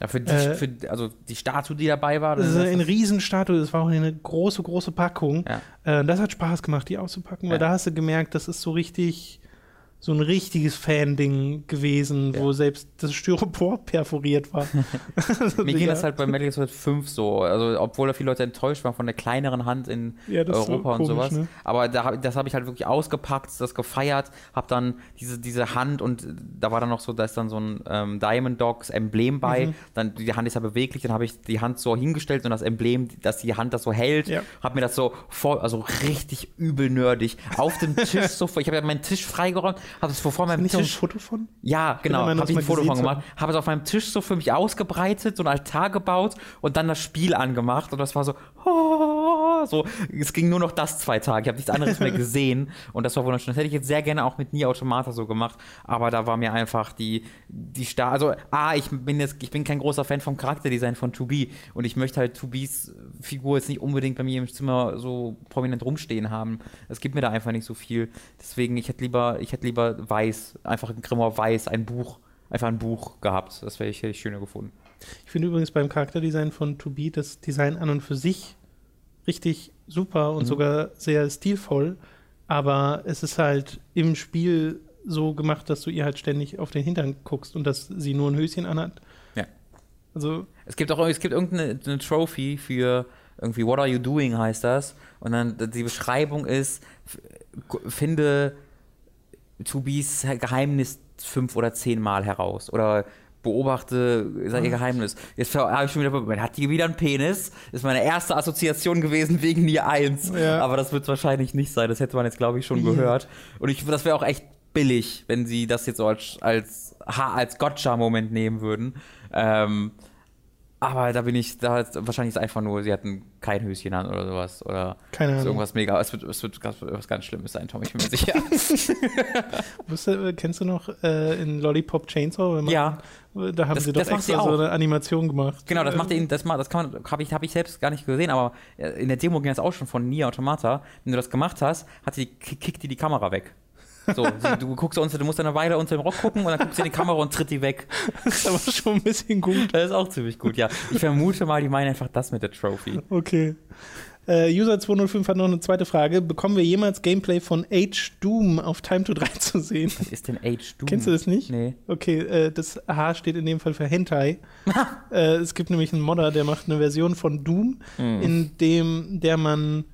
Ja, für die, Äh, für, also die Statue, die dabei war. Das ist eine Riesenstatue, das war auch eine große, große Packung. Ja. Äh, das hat Spaß gemacht, die auszupacken, weil Ja. da hast du gemerkt, das ist so richtig, so ein richtiges Fan-Ding gewesen, Ja. wo selbst das Styropor perforiert war. Also, Mir ging ja, das halt bei Metal Gear Solid 5 so, also obwohl da viele Leute enttäuscht waren von der kleineren Hand in Ja, ist so Europa und komisch, sowas. ne? Aber da, das habe ich halt wirklich ausgepackt, das gefeiert, habe dann diese, diese Hand und da war dann noch so, da ist dann so ein ähm, Diamond Dogs Emblem bei, Mhm. dann die Hand ist ja beweglich, dann habe ich die Hand so hingestellt und das Emblem, dass die Hand das so hält, Ja. habe mir das so voll, also richtig übel nerdig auf dem Tisch so, ich habe ja meinen Tisch freigeräumt, habe es vor meinem Nicht so ein Tisch Foto von? ja, genau. Habe das ich ein Foto von gemacht. Habe es auf meinem Tisch so für mich ausgebreitet, so ein Altar gebaut und dann das Spiel angemacht. Und das war so, oh, so. Es ging nur noch das zwei Tage. Ich habe nichts anderes mehr gesehen. Und das war wunderschön. Das hätte ich jetzt sehr gerne auch mit Nier Automata so gemacht. Aber da war mir einfach die, die Star. Also, A, ich bin jetzt, ich bin kein großer Fan vom Charakterdesign von 2B. Und ich möchte halt 2Bs Figur jetzt nicht unbedingt bei mir im Zimmer so prominent rumstehen haben. Es gibt mir da einfach nicht so viel. Deswegen, ich hätte lieber, ich hätte lieber weiß, einfach ein Grimoire weiß, ein Buch, einfach ein Buch gehabt. Das wäre ich, hätte ich schöner gefunden. Ich finde übrigens beim Charakterdesign von To Be das Design an und für sich richtig super und Mhm. sogar sehr stilvoll, aber es ist halt im Spiel so gemacht, dass du ihr halt ständig auf den Hintern guckst und dass sie nur ein Höschen anhat. Ja. Also, Es gibt auch es gibt irgendeine eine Trophy für irgendwie What are you doing heißt das und dann die Beschreibung ist finde Tubis Geheimnis fünf oder zehn Mal heraus oder beobachte ihr Geheimnis. Jetzt habe ich schon wieder, man hat die wieder einen Penis. Ist meine erste Assoziation gewesen wegen Nier 1. Ja. Aber das wird wahrscheinlich nicht sein. Das hätte man jetzt, glaube ich, schon Ja. gehört. Und ich, das wäre auch echt billig, wenn sie das jetzt so als, als, als Gotcha-Moment nehmen würden. Ähm, aber da bin ich, da ist wahrscheinlich ist einfach nur, sie hatten kein Höschen an oder sowas. Oder keine ist Ahnung. irgendwas mega, es wird, es wird ganz, was ganz Schlimmes sein, Tom, ich bin mir sicher. Wusste, äh, kennst du noch äh, in Lollipop Chainsaw? Wenn man- ja, Da haben Das- sie doch extra sie so eine Animation gemacht. genau, das macht ihn, das, das kann man, habe ich, hab ich selbst gar nicht gesehen, aber äh, in der Demo ging das auch schon von Nier Automata. Wenn du das gemacht hast, hat die, kickt die die Kamera weg. So, sie, du guckst unter, du musst eine Weile unter dem Rock gucken und dann guckst du in die Kamera und tritt die weg. Das ist aber schon ein bisschen gut. Das ist auch ziemlich gut, ja. Ich vermute mal, die meinen einfach das mit der Trophy. Okay. Äh, User 205 hat noch eine zweite Frage. Bekommen wir jemals Gameplay von Age Doom auf Time to 3 zu sehen? Was ist denn Age Doom? Kennst du das nicht? Nee. Okay, äh, das H steht in dem Fall für Hentai. äh, es gibt nämlich einen Modder, der macht eine Version von Doom, Hm. in dem der man,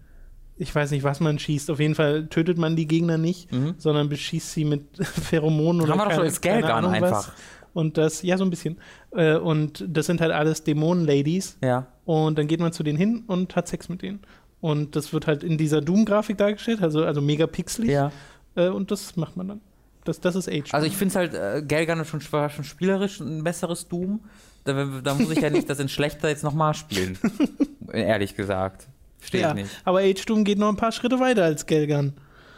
ich weiß nicht, was man schießt. Auf jeden Fall tötet man die Gegner nicht, Mhm. sondern beschießt sie mit Pheromonen oder Haben wir doch keine, als keine Ahnung was. einfach. Und das, ja, so ein bisschen. Äh, und das sind halt alles Dämonen-Ladies. Ja. Und dann geht man zu denen hin und hat Sex mit denen. Und das wird halt in dieser Doom-Grafik dargestellt, also, also mega pixelig. Ja. Äh, und das macht man dann. Das, das ist Age. Also ich finde es halt, äh, Gelgan ist schon, war schon spielerisch ein besseres Doom. Da, da muss ich ja nicht das in schlechter jetzt nochmal spielen. Ehrlich gesagt. Verstehe ja, ich nicht. aber Age Doom geht noch ein paar Schritte weiter als Gelgan.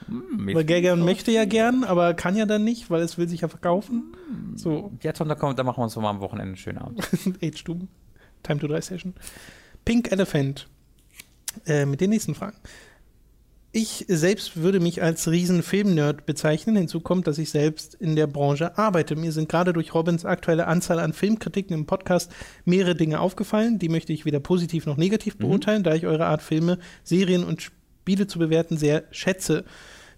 Hm, Weil Gelgan find's möchte ja gern, aber kann ja dann nicht, weil es will sich ja verkaufen. So, auch- Ja, Tom, da, kommt, da machen wir uns mal am Wochenende einen schönen Abend. Age Doom. Time to 3 Session. Pink Elephant. Äh, mit den nächsten Fragen. Ich selbst würde mich als riesen Film-Nerd bezeichnen. Hinzu kommt, dass ich selbst in der Branche arbeite. Mir sind gerade durch Robins aktuelle Anzahl an Filmkritiken im Podcast mehrere Dinge aufgefallen. Die möchte ich weder positiv noch negativ beurteilen, da ich eure Art, Filme, Serien und Spiele zu bewerten, sehr schätze.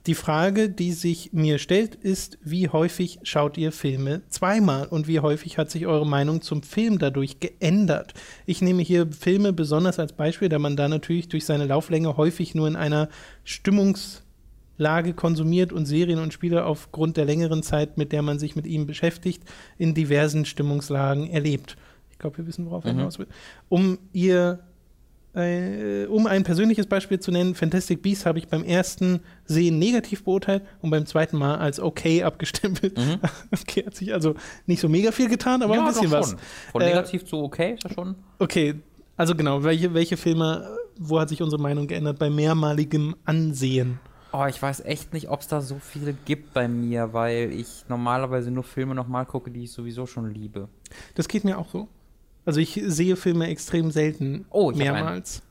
Die Frage, die sich mir stellt, ist, wie häufig schaut ihr Filme zweimal und wie häufig hat sich eure Meinung zum Film dadurch geändert? Ich nehme hier Filme besonders als Beispiel, da man da natürlich durch seine Lauflänge häufig nur in einer Stimmungslage konsumiert und Serien und Spiele aufgrund der längeren Zeit, mit der man sich mit ihm beschäftigt, in diversen Stimmungslagen erlebt. Ich glaube, wir wissen, worauf er Mhm. hinaus will. Um ihr äh, um ein persönliches Beispiel zu nennen, Fantastic Beasts habe ich beim ersten Sehen negativ beurteilt und beim zweiten Mal als okay abgestempelt. Mhm. Okay, hat sich also nicht so mega viel getan, aber ein bisschen was. Von Äh, negativ zu okay ist das schon. Okay, also genau, welche, welche Filme, wo hat sich unsere Meinung geändert bei mehrmaligem Ansehen? Oh, ich weiß echt nicht, ob es da so viele gibt bei mir, weil ich normalerweise nur Filme nochmal gucke, die ich sowieso schon liebe. Das geht mir auch so. Also ich sehe Filme extrem selten Oh, ich hab mehrmals.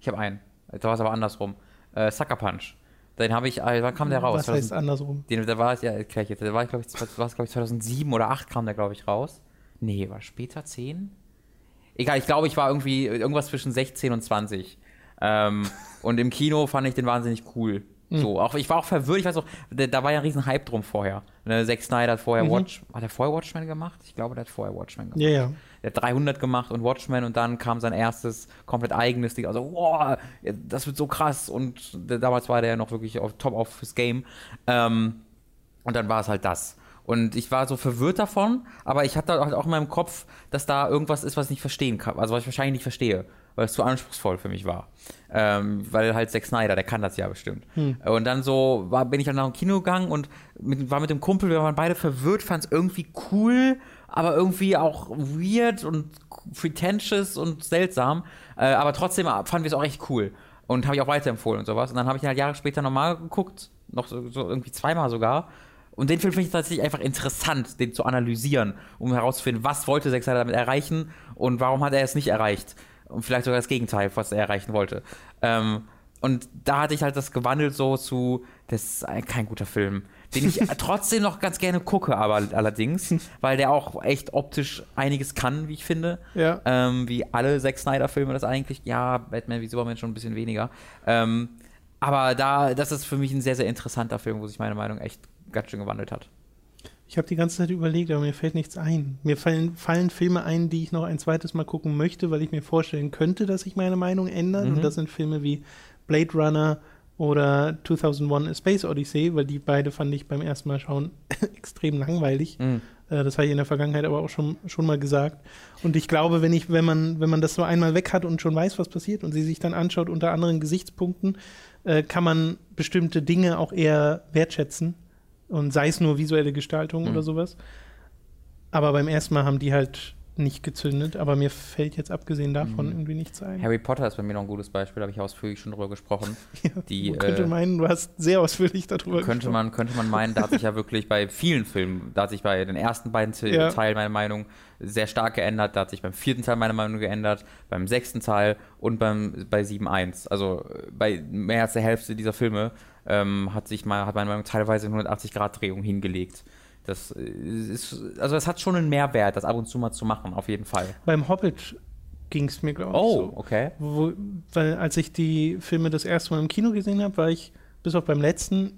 Ich habe einen. Da war es aber andersrum. Äh, Sucker Punch. Den habe ich, äh, wann kam der raus? Was heißt andersrum? Den, da war es, ja, erklär ich jetzt. Der war, ich, glaube ich, war glaube ich 2007 oder 2008 kam der, glaube ich, raus. Nee, war später 10? Egal, ich glaube, ich war irgendwie irgendwas zwischen 16 und 20. Ähm, und im Kino fand ich den wahnsinnig cool. Hm. So, auch, ich war auch verwirrt, ich weiß auch, da, da war ja ein riesen Hype drum vorher. Ne, Zack Snyder hat vorher Mhm. Watch, hat er vorher Watchmen gemacht? Ich glaube, der hat vorher Watchmen gemacht. Ja, ja. Der hat 300 gemacht und Watchmen und dann kam sein erstes komplett eigenes Ding. Also, wow, das wird so krass. Und damals war der ja noch wirklich auf, top auf fürs Game. Ähm, und dann war es halt das. Und ich war so verwirrt davon, aber ich hatte halt auch in meinem Kopf, dass da irgendwas ist, was ich nicht verstehen kann. Also was ich wahrscheinlich nicht verstehe, weil es zu anspruchsvoll für mich war. Ähm, weil halt Zack Snyder, der kann das ja bestimmt. Und dann so war, bin ich dann nach dem Kino gegangen und mit, war mit dem Kumpel, wir waren beide verwirrt, fand es irgendwie cool, aber irgendwie auch weird und pretentious und seltsam. Äh, aber trotzdem fanden wir es auch echt cool. Und habe ich auch weiterempfohlen und sowas. Und dann habe ich ihn halt Jahre später nochmal geguckt, noch so, so irgendwie zweimal sogar. Und den Film finde ich tatsächlich einfach interessant, den zu analysieren, um herauszufinden, was wollte Zack damit erreichen und warum hat er es nicht erreicht. Und vielleicht sogar das Gegenteil, was er erreichen wollte. Ähm, und da hatte ich halt das gewandelt so zu, das ist ein- kein guter Film, den ich trotzdem noch ganz gerne gucke, aber allerdings, weil der auch echt optisch einiges kann, wie ich finde. Ja. Ähm, wie alle Zack Snyder-Filme das eigentlich, ja, Batman wie Superman schon ein bisschen weniger. Ähm, aber da, das ist für mich ein sehr, sehr interessanter Film, wo sich meine Meinung echt ganz schön gewandelt hat. Ich habe die ganze Zeit überlegt, aber mir fällt nichts ein. Mir fallen, fallen Filme ein, die ich noch ein zweites Mal gucken möchte, weil ich mir vorstellen könnte, dass sich meine Meinung ändert. Mhm. Und das sind Filme wie Blade Runner oder 2001 A Space Odyssey, weil die beide fand ich beim ersten Mal schauen extrem langweilig. Mhm. Äh, Das habe ich in der Vergangenheit aber auch schon, schon mal gesagt. Und ich glaube, wenn ich, wenn man, wenn man das so einmal weg hat und schon weiß, was passiert und sie sich dann anschaut unter anderen Gesichtspunkten, äh, kann man bestimmte Dinge auch eher wertschätzen. Und sei es nur visuelle Gestaltung Mhm. oder sowas. Aber beim ersten Mal haben die halt nicht gezündet. Aber mir fällt jetzt abgesehen davon Mhm. irgendwie nichts ein. Harry Potter ist bei mir noch ein gutes Beispiel, da habe ich ausführlich schon drüber gesprochen. Ja, Die, man könnte äh, meinen, du hast sehr ausführlich darüber Könnte gesprochen. man, könnte man meinen, da hat sich ja wirklich bei vielen Filmen, da hat sich bei den ersten beiden Ja. Teilen meine Meinung sehr stark geändert, da hat sich beim vierten Teil meine Meinung geändert, beim sechsten Teil und beim, bei 7.1. Also äh, bei mehr als der Hälfte dieser Filme ähm, hat sich mal, hat meine Meinung teilweise 180-Grad-Drehung hingelegt. Das äh, ist, also es hat schon einen Mehrwert, das ab und zu mal zu machen, auf jeden Fall. Beim Hobbit ging es mir, glaube ich, Oh, so. okay. Wo, weil als ich die Filme das erste Mal im Kino gesehen habe, war ich bis auf beim letzten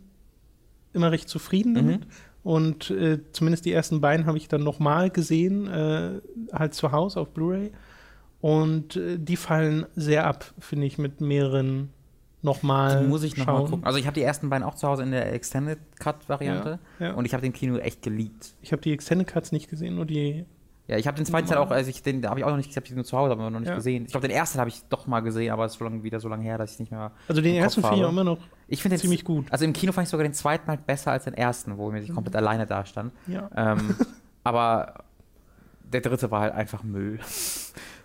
immer recht zufrieden damit. Und äh, zumindest die ersten beiden habe ich dann nochmal gesehen, äh, halt zu Hause auf Blu-ray. Und äh, die fallen sehr ab, finde ich, mit mehreren nochmal. Die muss ich nochmal gucken. Also ich habe die ersten beiden auch zu Hause in der Extended Cut-Variante Ja, ja. und ich habe den Kino echt geliebt. Ich habe die Extended Cuts nicht gesehen, nur die. Ja, ich habe den zweiten Teil auch, also ich, den habe ich auch noch nicht, ich habe den nur zu Hause, aber noch nicht Ja. gesehen. Ich glaube, den ersten habe ich doch mal gesehen, aber es ist schon wieder so lange her, dass ich nicht mehr. Also den ersten finde ich auch immer noch. Ich den Ziemlich gut. Also im Kino fand ich sogar den zweiten halt besser als den ersten, wo mir ich komplett alleine da stand. Ja. Ähm, aber der dritte war halt einfach Müll.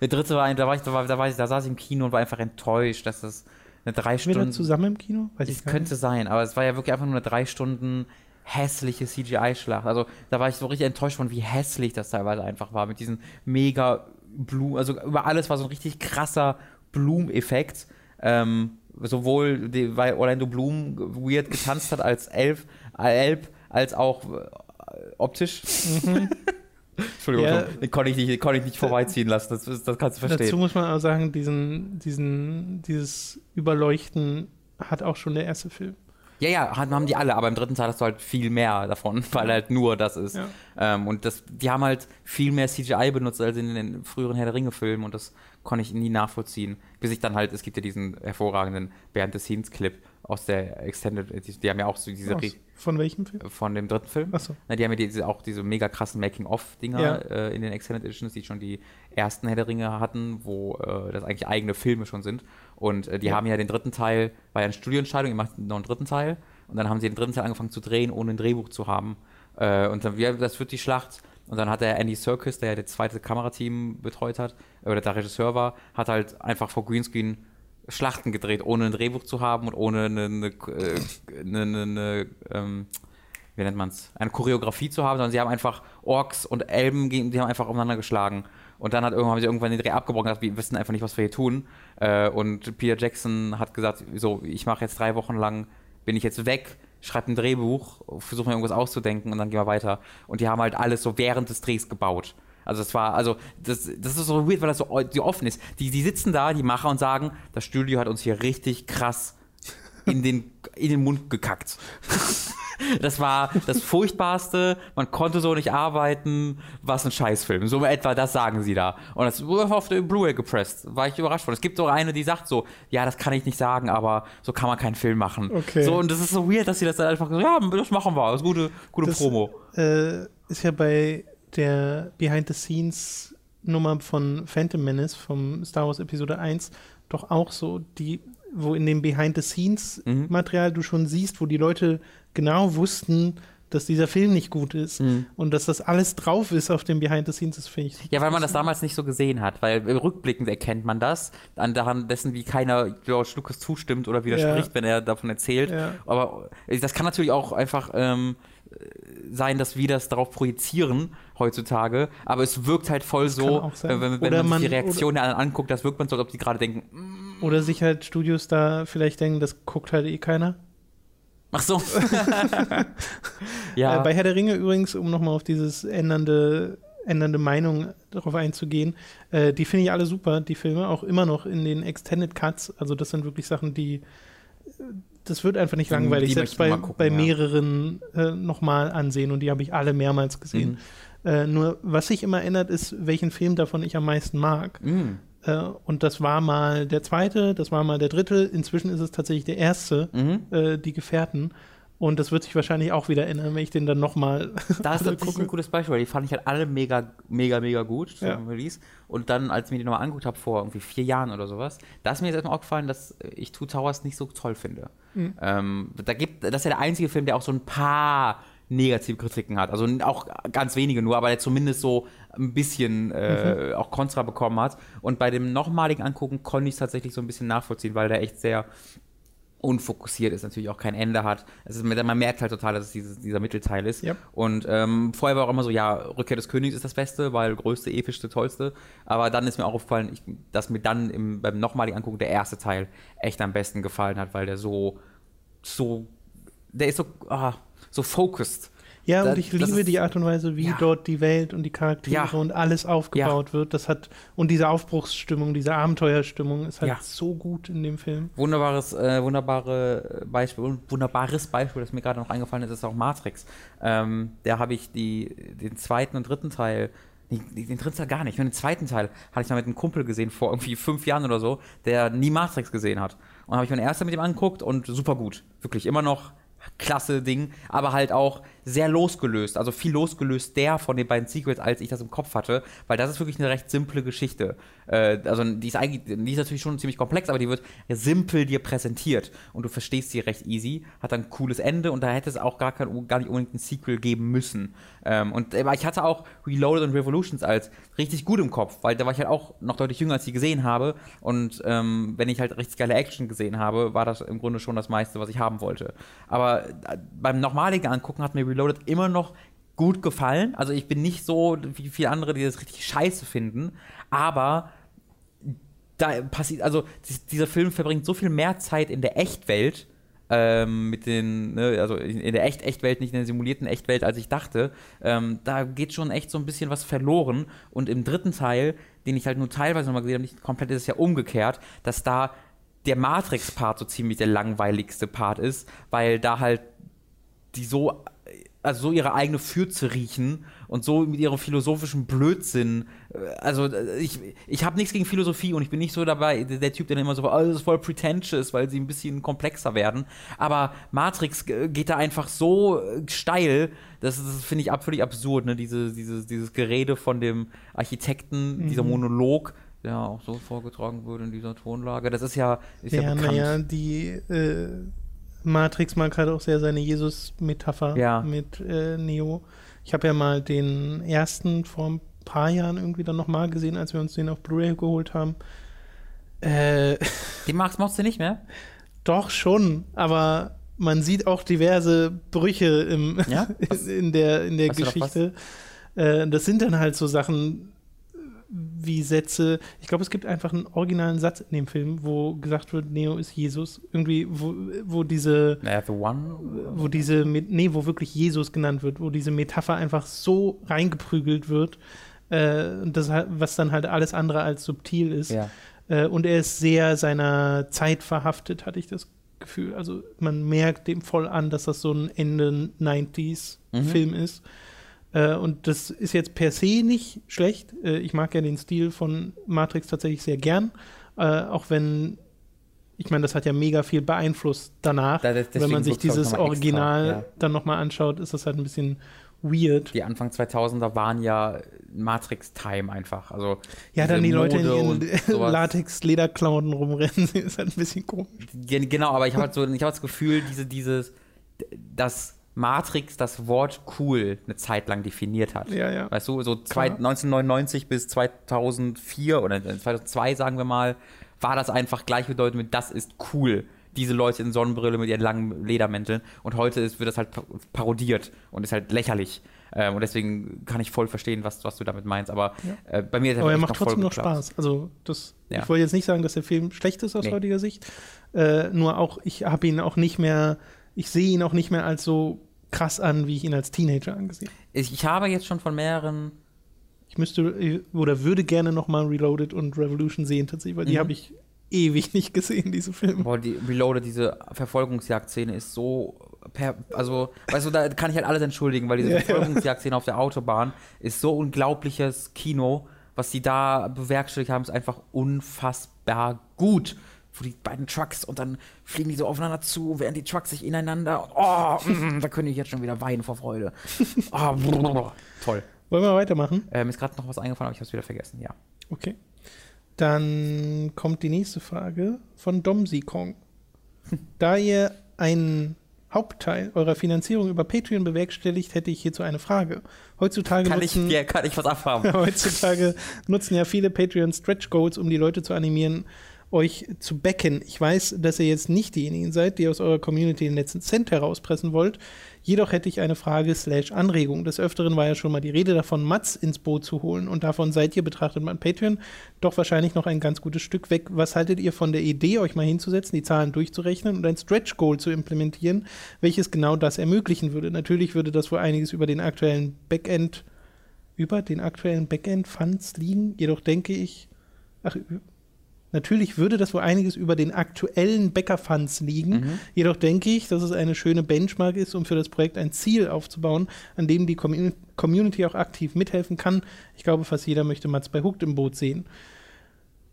Der dritte war, da war ich, da war, da war ich, da saß ich im Kino und war einfach enttäuscht, dass das eine drei Sind wir da Stunden. zusammen im Kino? Weiß Es gar könnte sein, aber es war ja wirklich einfach nur eine drei Stunden hässliche CGI-Schlacht. Also da war ich so richtig enttäuscht von, wie hässlich das teilweise einfach war mit diesen mega Blumen, also über alles war so ein richtig krasser Blumeffekt. Ähm, sowohl die, weil Orlando Bloom weird getanzt hat als Elf, äh, Elb, als auch äh, optisch. Entschuldigung, Ja. den konnte ich nicht, konnte ich nicht vorbeiziehen lassen, das, das kannst du verstehen. Dazu muss man auch sagen, diesen, diesen, dieses Überleuchten hat auch schon der erste Film. Ja, ja, haben die alle, aber im dritten Teil hast du halt viel mehr davon, weil halt nur das ist. Ja. Ähm, und das, die haben halt viel mehr CGI benutzt als in den früheren Herr der Ringe-Filmen und das konnte ich nie nachvollziehen. Bis ich dann halt, es gibt ja diesen hervorragenden Behind-the-Scenes-Clip aus der Extended, die, die haben ja auch so diese Aus, von welchem Film? von dem dritten Film. Achso. Die haben ja diese, auch diese mega krassen Making-of-Dinger Ja. äh, in den Extended Editions, die schon die ersten Herr der Ringe hatten, wo äh, das eigentlich eigene Filme schon sind. Und äh, die Ja. haben ja den dritten Teil, war ja eine Studioentscheidung, ihr macht noch einen dritten Teil. Und dann haben sie den dritten Teil angefangen zu drehen, ohne ein Drehbuch zu haben. Äh, und dann, ja, das wird die Schlacht. Und dann hat der Andy Serkis, der ja das zweite Kamerateam betreut hat, äh, oder der Regisseur war, hat halt einfach vor Greenscreen Schlachten gedreht, ohne ein Drehbuch zu haben und ohne eine, eine, äh, eine, eine, ähm, wie nennt man's, eine Choreografie zu haben, sondern sie haben einfach Orks und Elben, die haben einfach aufeinander geschlagen. Und dann hat irgendwann, haben sie irgendwann den Dreh abgebrochen, gesagt, wir wissen einfach nicht, was wir hier tun. Äh, und Peter Jackson hat gesagt, so, ich mache jetzt drei Wochen lang, bin ich jetzt weg, schreibe ein Drehbuch, versuche mir irgendwas auszudenken und dann gehen wir weiter. Und die haben halt alles so während des Drehs gebaut. Also das war, also das, das ist so weird, weil das so, so offen ist. Die, die sitzen da, die Macher und sagen, das Studio hat uns hier richtig krass in den, in den Mund gekackt. Das war das Furchtbarste. Man konnte so nicht arbeiten. Was ein Scheißfilm. So etwa, das sagen sie da. Und das wurde auf der Blu-ray gepresst. War ich überrascht von. Es gibt so eine, die sagt so, ja, das kann ich nicht sagen, aber so kann man keinen Film machen. Okay. So, und das ist so weird, dass sie das dann einfach so, ja, das machen wir. Das ist gute, gute Das, Promo. Äh, ist ja bei der Behind-the-Scenes-Nummer von Phantom Menace vom Star Wars Episode 1 doch auch so, die, wo in dem Behind-the-Scenes-Material du schon siehst, wo die Leute genau wussten, dass dieser Film nicht gut ist und dass das alles drauf ist auf dem Behind-the-Scenes, das finde ich. Ja, weil man das damals nicht so gesehen hat, weil rückblickend erkennt man das, an daran dessen, wie keiner George Lucas zustimmt oder widerspricht, Ja. wenn er davon erzählt. Ja. Aber das kann natürlich auch einfach ähm, sein, dass wir das darauf projizieren heutzutage, aber es wirkt halt voll so, auch sein. wenn, wenn Oder man, sich die man- Reaktion der anderen anguckt, das wirkt man so, als ob die gerade denken, "Mm, Oder sich halt Studios da vielleicht denken, das guckt halt eh keiner. ach so. ja. Äh, bei Herr der Ringe übrigens, um nochmal auf dieses ändernde, ändernde Meinung darauf einzugehen, äh, die finde ich alle super, die Filme, auch immer noch in den Extended Cuts. Also das sind wirklich Sachen, die äh, das wird einfach nicht langweilig, die selbst bei, gucken, bei ja. mehreren äh, nochmal ansehen und die habe ich alle mehrmals gesehen. Mhm. Äh, nur was sich immer ändert, ist, welchen Film davon ich am meisten mag. Mm. Äh, und das war mal der zweite, das war mal der dritte, inzwischen ist es tatsächlich der erste, Mhm. äh, die Gefährten. Und das wird sich wahrscheinlich auch wieder ändern, wenn ich den dann nochmal Da ist tatsächlich ein gutes Beispiel, weil die fand ich halt alle mega, mega, mega gut zum Ja. Release. Und dann, als ich mir die nochmal angeguckt habe, vor irgendwie vier Jahren oder sowas, da ist mir jetzt erstmal aufgefallen, dass ich Two Towers nicht so toll finde. Mhm. Ähm, da gibt, das ist ja der einzige Film, der auch so ein paar negative Kritiken hat. Also auch ganz wenige nur, aber der zumindest so ein bisschen äh, auch Kontra bekommen hat. Und bei dem nochmaligen Angucken konnte ich es tatsächlich so ein bisschen nachvollziehen, weil der echt sehr unfokussiert ist, natürlich auch kein Ende hat. Es ist, man merkt halt total, dass es dieses, dieser Mittelteil ist. Yep. Und ähm, vorher war auch immer so, ja, Rückkehr des Königs ist das Beste, weil größte, epischste, tollste. Aber dann ist mir auch aufgefallen, ich, dass mir dann im, beim nochmaligen Angucken der erste Teil echt am besten gefallen hat, weil der so, so, der ist so, ah, so focused. Ja, und ich das liebe ist- die Art und Weise, wie Ja. dort die Welt und die Charaktere Ja. und alles aufgebaut wird. Das hat, und diese Aufbruchsstimmung, diese Abenteuerstimmung ist halt Ja. so gut in dem Film. Wunderbares, äh, wunderbare Beispiel, wunderbares Beispiel, das mir gerade noch eingefallen ist, ist auch Matrix. Ähm, da habe ich die, den zweiten und dritten Teil, nee, den dritten Teil gar nicht, nur den zweiten Teil hatte ich mal mit einem Kumpel gesehen vor irgendwie fünf Jahren oder so, der nie Matrix gesehen hat. Und habe ich meinen ersten mit ihm angeguckt und super gut. Wirklich immer noch klasse Ding, aber halt auch sehr losgelöst, also viel losgelöst der von den beiden Secrets, als ich das im Kopf hatte, weil das ist wirklich eine recht simple Geschichte. Äh, also die ist eigentlich, die ist natürlich schon ziemlich komplex, aber die wird simpel dir präsentiert und du verstehst sie recht easy, hat dann ein cooles Ende und da hätte es auch gar, kein, gar nicht unbedingt ein Sequel geben müssen. Ähm, und aber ich hatte auch Reloaded und Revolutions als richtig gut im Kopf, weil da war ich halt auch noch deutlich jünger, als ich gesehen habe und ähm, wenn ich halt richtig geile Action gesehen habe, war das im Grunde schon das meiste, was ich haben wollte. Aber beim nochmaligen Angucken hat mir Reloaded immer noch gut gefallen. Also ich bin nicht so wie viele andere, die das richtig scheiße finden, aber da passiert, also dies- dieser Film verbringt so viel mehr Zeit in der Echtwelt, ähm, mit den, ne, also in, der Echt-Echtwelt, nicht in der simulierten Echtwelt, als ich dachte. Ähm, da geht schon echt so ein bisschen was verloren. Und im dritten Teil, den ich halt nur teilweise nochmal gesehen habe, nicht komplett ist es ja umgekehrt, dass da der Matrix-Part so ziemlich der langweiligste Part ist, weil da halt die so, also so ihre eigene Fürze riechen und so mit ihrem philosophischen Blödsinn. äh, Also äh, ich, ich habe nichts gegen Philosophie und ich bin nicht so dabei, der, Typ, der immer so, oh, das ist voll pretentious, weil sie ein bisschen komplexer werden. Aber Matrix äh, geht da einfach so steil, das, das finde ich völlig absurd, ne? Diese, dieses, dieses Gerede von dem Architekten, dieser Monolog. Der auch so vorgetragen wurde in dieser Tonlage. Das ist ja, ist ja, Ja, bekannt. naja, die äh, Matrix mag halt auch sehr seine Jesus-Metapher Ja. mit äh, Neo. Ich habe ja mal den ersten vor ein paar Jahren irgendwie dann nochmal gesehen, als wir uns den auf Blu-ray geholt haben. Äh, Den magst, mochtest du nicht mehr? doch schon, aber man sieht auch diverse Brüche im, Ja? in, in der, in der Geschichte. Äh, das sind dann halt so Sachen wie Sätze. Ich glaube, es gibt einfach einen originalen Satz in dem Film, wo gesagt wird, Neo ist Jesus. Irgendwie, wo, wo diese Naja, The One. wo diese, nee, wo wirklich Jesus genannt wird, wo diese Metapher einfach so reingeprügelt wird, äh, und das, was dann halt alles andere als subtil ist. Ja. Äh, und er ist sehr seiner Zeit verhaftet, hatte ich das Gefühl. Also man merkt dem voll an, dass das so ein Ende 90s-Film ist. Äh, und das ist jetzt per se nicht schlecht. Äh, ich mag ja den Stil von Matrix tatsächlich sehr gern. Äh, auch wenn, ich meine, das hat ja mega viel beeinflusst danach. Da- wenn man sich dieses noch mal extra, Original ja. dann nochmal anschaut, ist das halt ein bisschen weird. Die Anfang 2000er waren ja Matrix-Time einfach. Also Ja, dann die Leute in ihren. Latex-Lederklamotten rumrennen, ist halt ein bisschen komisch. Gen- Genau, aber ich habe halt so, ich habe das Gefühl, diese, dieses, dass Matrix das Wort cool eine Zeit lang definiert hat. Ja, ja. Weißt du, so zwei, Klar. 1999 bis 2004 oder 2002, sagen wir mal, war das einfach gleichbedeutend mit, das ist cool. Diese Leute in Sonnenbrille mit ihren langen Ledermänteln. Und heute ist, wird das halt pa- parodiert und ist halt lächerlich. Ähm, und deswegen kann ich voll verstehen, was, was du damit meinst. Aber äh, bei mir ist Aber er macht voll trotzdem noch. Spaß. Also das, Ja. ich wollte jetzt nicht sagen, dass der Film schlecht ist aus Nee. heutiger Sicht. Äh, nur auch, ich habe ihn auch nicht mehr, ich sehe ihn auch nicht mehr als so krass an, wie ich ihn als Teenager angesehen habe. Ich, habe jetzt schon von mehreren Ich müsste äh, oder würde gerne nochmal Reloaded und Revolution sehen tatsächlich, weil die Mhm. habe ich ewig nicht gesehen, diese Filme. Boah, die Reloaded, diese Verfolgungsjagdszene ist so. Per, also, weißt du, da kann ich halt alles entschuldigen, weil diese Ja, ja. Verfolgungsjagdszene auf der Autobahn ist so unglaubliches Kino. Was die da bewerkstelligt haben, ist einfach unfassbar gut. Wo die beiden Trucks und dann fliegen die so aufeinander zu, während die Trucks sich ineinander. Oh, mm, da könnte ich jetzt schon wieder weinen vor Freude. Oh. Toll. Wollen wir weitermachen? Äh, mir ist gerade noch was eingefallen, aber ich habe es wieder vergessen. Ja. Okay. Dann kommt die nächste Frage von Domsi Kong. Da ihr einen Hauptteil eurer Finanzierung über Patreon bewerkstelligt, hätte ich hierzu eine Frage. Heutzutage Kann, ich, nutzen, ja, kann ich was abhaben? heutzutage nutzen ja viele Patreon Stretch Goals, um die Leute zu animieren, euch zu backen. Ich weiß, dass ihr jetzt nicht diejenigen seid, die aus eurer Community den letzten Cent herauspressen wollt. Jedoch hätte ich eine Frage slash Anregung. Des Öfteren war ja schon mal die Rede davon, Mats ins Boot zu holen. Und davon seid ihr, betrachtet man Patreon, doch wahrscheinlich noch ein ganz gutes Stück weg. Was haltet ihr von der Idee, euch mal hinzusetzen, die Zahlen durchzurechnen und ein Stretch Goal zu implementieren, welches genau das ermöglichen würde? Natürlich würde das wohl einiges über den aktuellen Backend über den aktuellen Backend-Funds liegen. Jedoch denke ich, ach, natürlich würde das wohl einiges über den aktuellen Bäcker-Funds liegen. Mhm. Jedoch denke ich, dass es eine schöne Benchmark ist, um für das Projekt ein Ziel aufzubauen, an dem die Commu- Community auch aktiv mithelfen kann. Ich glaube, fast jeder möchte Mats bei Hooked im Boot sehen.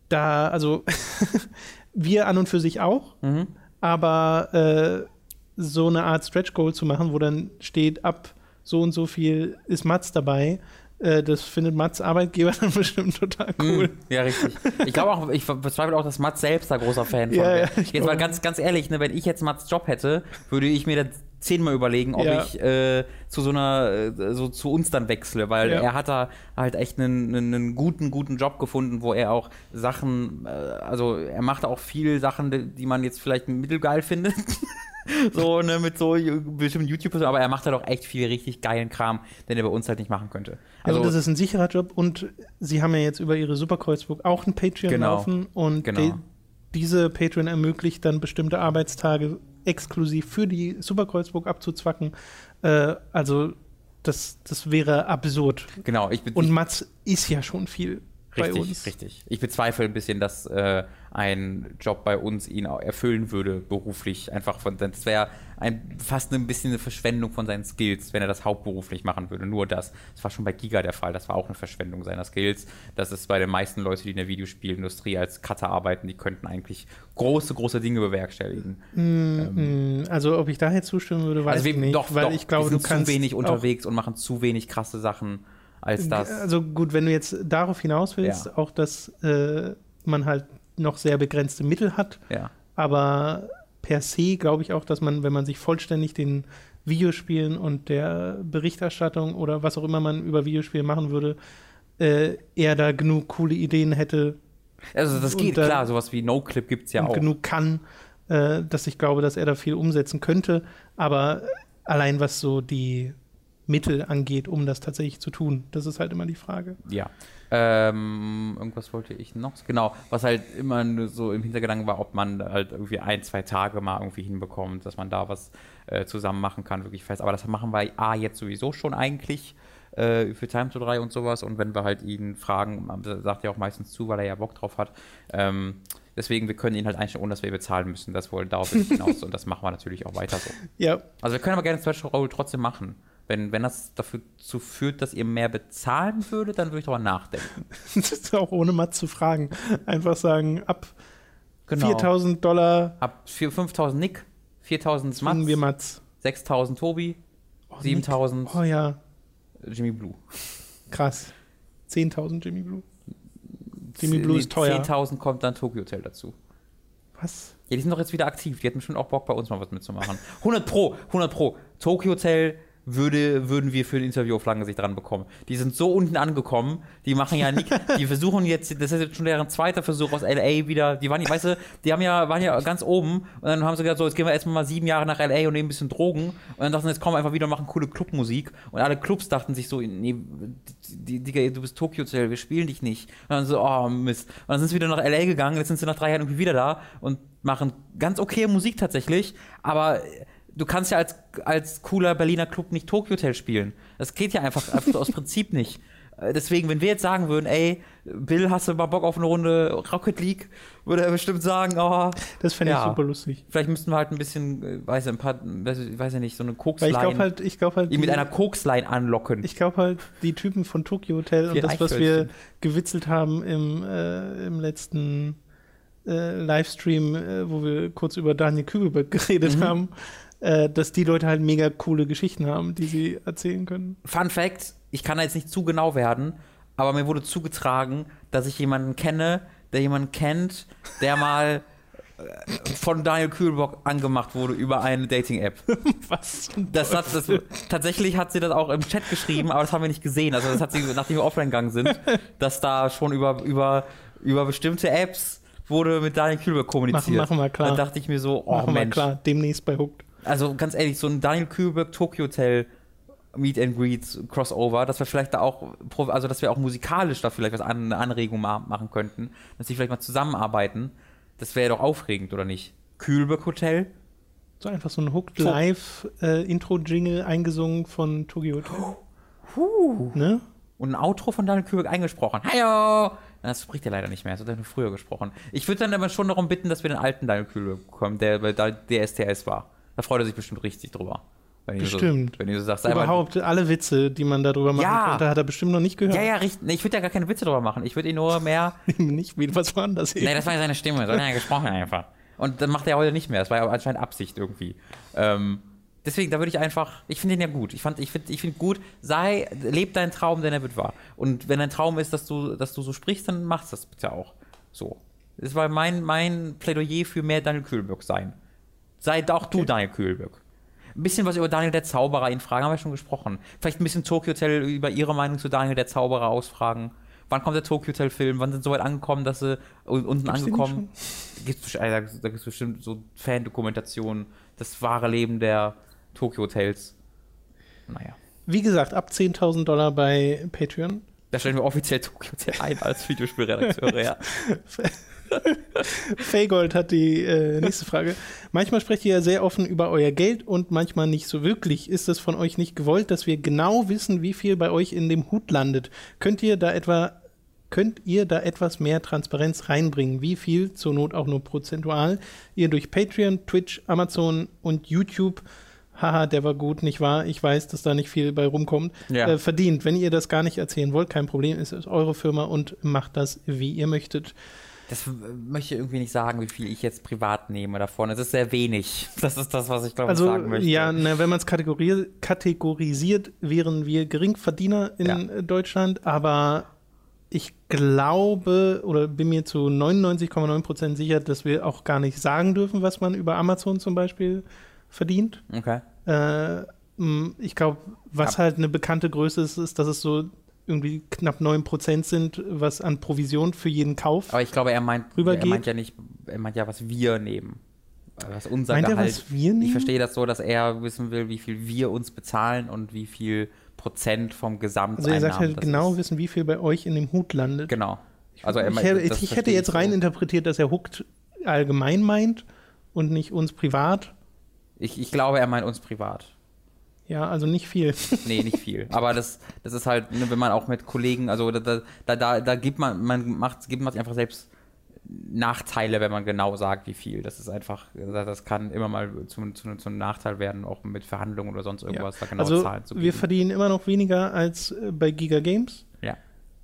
Da, also, wir an und für sich auch, Mhm. aber äh, so eine Art Stretch Goal zu machen, wo dann steht, ab so und so viel ist Mats dabei, äh, das findet Mats Arbeitgeber dann bestimmt total cool. Mm, Ja, richtig. Ich glaube auch, ich bezweifle auch, dass Mats selbst da großer Fan von Ja, wäre. ja, Jetzt mal ganz, ganz ehrlich, ne, wenn ich jetzt Mats Job hätte, würde ich mir das zehnmal überlegen, ob Ja. ich äh, zu so einer, äh, so zu uns dann wechsle, weil Ja. er hat da halt echt einen, einen, guten, guten Job gefunden, wo er auch Sachen, äh, also er macht auch viel Sachen, die- man jetzt vielleicht mittelgeil findet. so, ne, mit so bestimmten YouTubers, aber er macht halt auch echt viel richtig geilen Kram, den er bei uns halt nicht machen könnte. Also, das ist ein sicherer Job und sie haben ja jetzt über ihre Superkreuzburg auch ein Patreon Genau. laufen und Genau. die, diese Patreon ermöglicht dann bestimmte Arbeitstage exklusiv für die Superkreuzburg abzuzwacken. Äh, also das, das wäre absurd. genau, ich Und Mats ist ja schon viel bei Richtig, uns. richtig. Ich bezweifle ein bisschen, dass äh, ein Job bei uns ihn erfüllen würde, beruflich. Einfach von, das wäre ein, fast ein bisschen eine Verschwendung von seinen Skills, wenn er das hauptberuflich machen würde. Nur das. Das war schon bei Giga der Fall. Das war auch eine Verschwendung seiner Skills. Das ist bei den meisten Leuten, die in der Videospielindustrie als Cutter arbeiten, die könnten eigentlich große, große Dinge bewerkstelligen. Mm, Also ob ich da jetzt zustimmen würde, weiß also ich nicht, doch, weil doch, ich glaube, wir du sind kannst zu wenig unterwegs und machen zu wenig krasse Sachen als das. Also gut, wenn du jetzt darauf hinaus willst, Ja. auch dass äh, man halt noch sehr begrenzte Mittel hat, ja. aber per se glaube ich auch, dass man, wenn man sich vollständig den Videospielen und der Berichterstattung oder was auch immer man über Videospiele machen würde, äh, eher da genug coole Ideen hätte Also das geht, äh, klar, sowas wie No-Clip gibt es ja und auch. genug kann, äh, dass ich glaube, dass er da viel umsetzen könnte. Aber allein was so die Mittel angeht, um das tatsächlich zu tun, das ist halt immer die Frage. Ja. Ähm, irgendwas wollte ich noch. Genau, was halt immer nur so im Hintergedanken war, ob man halt irgendwie ein, zwei Tage mal irgendwie hinbekommt, dass man da was äh, zusammen machen kann, wirklich fest. Aber das machen wir A jetzt sowieso schon eigentlich äh, für Time to 3 und sowas. Und wenn wir halt ihn fragen, sagt er auch meistens zu, weil er ja Bock drauf hat. Ähm, deswegen, wir können ihn halt einstellen, ohne dass wir ihn bezahlen müssen. Das wohl darauf hinaus und das machen wir natürlich auch weiter so. Ja, Also wir können aber gerne Special Roll trotzdem machen. Wenn, wenn das dazu führt, dass ihr mehr bezahlen würdet, dann würde ich darüber nachdenken. das ist auch ohne Matt zu fragen. Einfach sagen, ab Genau. 4000 Dollar Ab 4 5.000 Nick, 4.000 zwingen wir Mats, Mats. 6.000 Tobi, Oh, 7.000 Nick. Oh ja, Jimmy Blue. krass. 10.000 Jimmy Blue. Jimmy Blue ist teuer. 10.000 kommt dann Tokyo Hotel dazu. Was? Ja, die sind doch jetzt wieder aktiv. Die hätten bestimmt auch Bock, bei uns mal was mitzumachen. 100 Pro, 100 Pro. Tokyo Hotel würde, würden wir für ein Interview auf lange Sicht dran bekommen. Die sind so unten angekommen, die machen ja nicht, die versuchen jetzt, das ist jetzt schon deren zweiter Versuch aus LA wieder, die waren, weißt du, die haben ja, waren ja ganz oben und dann haben sie gesagt, so, jetzt gehen wir erstmal mal sieben Jahre nach LA und nehmen ein bisschen Drogen und dann dachten sie, jetzt kommen wir einfach wieder und machen coole Clubmusik und alle Clubs dachten sich so, nee, Digga, du bist Tokyo Hotel, wir spielen dich nicht. Und dann so, oh Mist. Und dann sind sie wieder nach LA gegangen, jetzt sind sie nach drei Jahren irgendwie wieder da und machen ganz okay Musik tatsächlich, aber du kannst ja als, als cooler Berliner Club nicht Tokyo Hotel spielen. Das geht ja einfach, einfach aus Prinzip nicht. Äh, Deswegen, wenn wir jetzt sagen würden, ey, Bill, hast du mal Bock auf eine Runde Rocket League, würde er bestimmt sagen, oh, Das fände ich Ja. super lustig. vielleicht müssten wir halt ein bisschen, äh, weiß ich, ein paar, weiß ich weiß ich nicht, so eine Weil ich Koksline, glaube halt, ich glaube halt, ihn mit die- einer Koksline anlocken. Ich glaube halt, die Typen von Tokyo Hotel und das, was wir gewitzelt haben im, äh, im letzten äh, Livestream, äh, wo wir kurz über Daniel Kübelberg geredet Mhm. haben, äh, dass die Leute halt mega coole Geschichten haben, die sie erzählen können. Fun Fact, ich kann da jetzt nicht zu genau werden, aber mir wurde zugetragen, dass ich jemanden kenne, der jemanden kennt, der mal äh, von Daniel Kühlbock angemacht wurde über eine Dating-App. Was? Das hat, das, tatsächlich hat sie das auch im Chat geschrieben, aber das haben wir nicht gesehen. Also das hat sie, nachdem wir offline gegangen sind, dass da schon über, über, über bestimmte Apps wurde mit Daniel Kühlberg kommuniziert. Machen- machen wir klar. Da dachte ich mir so, oh Machen Mensch. klar, demnächst bei Hooked. Also ganz ehrlich, so ein Daniel Kühlberg Tokyo Hotel Meet and Greet Crossover, dass wir vielleicht da auch, also dass wir auch musikalisch da vielleicht was an, eine Anregung ma machen könnten, dass die vielleicht mal zusammenarbeiten. Das wäre doch aufregend, oder nicht? Kühlberg Hotel? So einfach so ein Hooked. Live äh, Intro-Jingle eingesungen von Tokyo Hotel. Huh. Ne? Und ein Outro von Daniel Kühlberg eingesprochen. Hallo! Das spricht er leider nicht mehr, das hat er nur früher gesprochen. Ich würde dann aber schon darum bitten, dass wir den alten Daniel Kühlberg bekommen, der bei der DSTS war. Da freut er sich bestimmt richtig drüber. Wenn Bestimmt. So, wenn so sagt, sei mal- Überhaupt alle Witze, die man darüber machen Ja. konnte, hat er bestimmt noch nicht gehört. Ja, ja, richtig. Nee, Ich würde ja gar keine Witze drüber machen. Ich würde ihn nur mehr. nicht wie was war denn das eben? Nee, das war ja seine Stimme. So hat er ja gesprochen einfach. Und dann macht er heute nicht mehr. Das war ja anscheinend Absicht irgendwie. Ähm, deswegen, da würde ich einfach. Ich finde ihn ja gut. Ich, fand- ich finde ich find gut, sei, leb deinen Traum, denn er wird wahr. Und wenn dein Traum ist, dass du, dass du so sprichst, dann machst das bitte auch. So. Das war mein, mein Plädoyer für mehr Daniel Kühlberg sein. Sei auch du Daniel Kühlberg. Ein bisschen was über Daniel der Zauberer ihn fragen, haben wir schon gesprochen. Vielleicht ein bisschen Tokyo Hotel über ihre Meinung zu Daniel der Zauberer ausfragen. Wann kommt der Tokyo Hotel Film? Wann sind sie so weit angekommen, dass sie un- unten Gibt's angekommen? Gibt's, da gibt es bestimmt so Fan-Dokumentationen, das wahre Leben der Tokyo Hotels. Naja. Wie gesagt, ab 10.000 Dollar bei Patreon. Da stellen wir offiziell Tokyo Hotel ein als Videospielredakteure, ja. Faygold hat die äh, nächste Frage. Manchmal sprecht ihr ja sehr offen über euer Geld und manchmal nicht so wirklich. Ist es von euch nicht gewollt, dass wir genau wissen, wie viel bei euch in dem Hut landet? Könnt ihr da etwa könnt ihr da etwas mehr Transparenz reinbringen? Wie viel, zur Not auch nur prozentual, ihr durch Patreon, Twitch, Amazon und YouTube Haha, der war gut, nicht wahr? Ich weiß, dass da nicht viel bei rumkommt. Ja. Äh, verdient. Wenn ihr das gar nicht erzählen wollt, kein Problem, es ist eure Firma und macht das, wie ihr möchtet. Das äh, möchte ich irgendwie nicht sagen, wie viel ich jetzt privat nehme davon. Es ist sehr wenig. Das ist das, was ich glaube ich Also, sagen möchte. ja, na, wenn man es kategori kategorisiert, wären wir Geringverdiener in Ja. Deutschland, aber ich glaube oder bin mir zu 99,9% sicher, dass wir auch gar nicht sagen dürfen, was man über Amazon zum Beispiel verdient. Okay. Äh, ich glaube, was Ja. halt eine bekannte Größe ist, ist, dass es so irgendwie knapp 9% sind, was an Provision für jeden Kauf. Aber ich glaube, er meint, er meint ja nicht, er meint ja, was wir nehmen. Was unser Meint er, Gehalt. was wir nehmen? Ich verstehe das so, dass er wissen will, wie viel wir uns bezahlen und wie viel Prozent vom Also Gesamteinnahmen. er sagt halt genau wissen, wie viel bei euch in dem Hut landet. Genau. Also er ich meint, hätte, ich hätte jetzt so. rein interpretiert, dass er Hooked allgemein meint und nicht uns privat. Ich, ich glaube, er meint uns privat. Ja, also nicht viel. Nee, nicht viel. Aber das, das ist halt, ne, wenn man auch mit Kollegen, also da, da, da, da gibt man, man macht, gibt man sich einfach selbst Nachteile, wenn man genau sagt, wie viel. Das ist einfach, das kann immer mal zum, zum, zum Nachteil werden, auch mit Verhandlungen oder sonst irgendwas, da genaue also Zahlen zu wir geben. verdienen immer noch weniger als äh, bei Giga Games. Ja,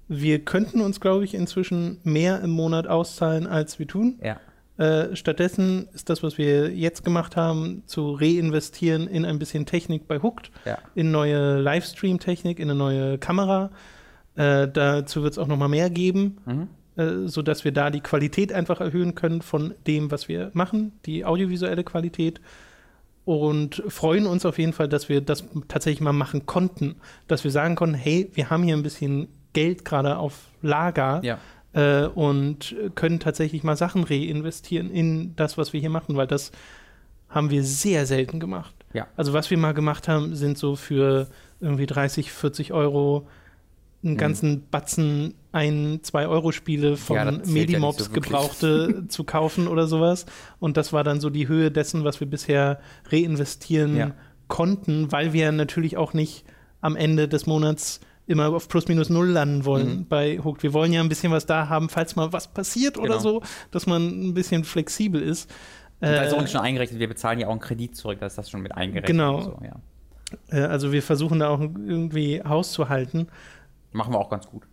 Wir könnten uns, glaube ich, inzwischen mehr im Monat auszahlen, als wir tun. ja, Äh, stattdessen ist das, was wir jetzt gemacht haben, zu reinvestieren in ein bisschen Technik bei Hooked, ja. in neue Livestream-Technik, in eine neue Kamera. Äh, dazu wird es auch noch mal mehr geben, Mhm. äh, sodass wir da die Qualität einfach erhöhen können von dem, was wir machen, die audiovisuelle Qualität. Und freuen uns auf jeden Fall, dass wir das tatsächlich mal machen konnten. Dass wir sagen konnten, hey, wir haben hier ein bisschen Geld gerade auf Lager Ja, äh, und können tatsächlich mal Sachen reinvestieren in das, was wir hier machen, weil das haben wir sehr selten gemacht. Ja. Also was wir mal gemacht haben, sind so für irgendwie 30, 40 Euro einen Mhm. ganzen Batzen ein, zwei Euro Spiele von Ja, ja Medimobs nicht so gebrauchte zu kaufen oder sowas. Und das war dann so die Höhe dessen, was wir bisher reinvestieren Ja. konnten, weil wir natürlich auch nicht am Ende des Monats immer auf plus minus null landen wollen Mhm. bei Hooked. Wir wollen ja ein bisschen was da haben, falls mal was passiert oder Genau. so, dass man ein bisschen flexibel ist. Und da ist Äh, uns schon eingerechnet, wir bezahlen ja auch einen Kredit zurück, da ist das schon mit eingerechnet. Genau. So, ja. äh, also wir versuchen da auch irgendwie Haus zu halten. Machen wir auch ganz gut.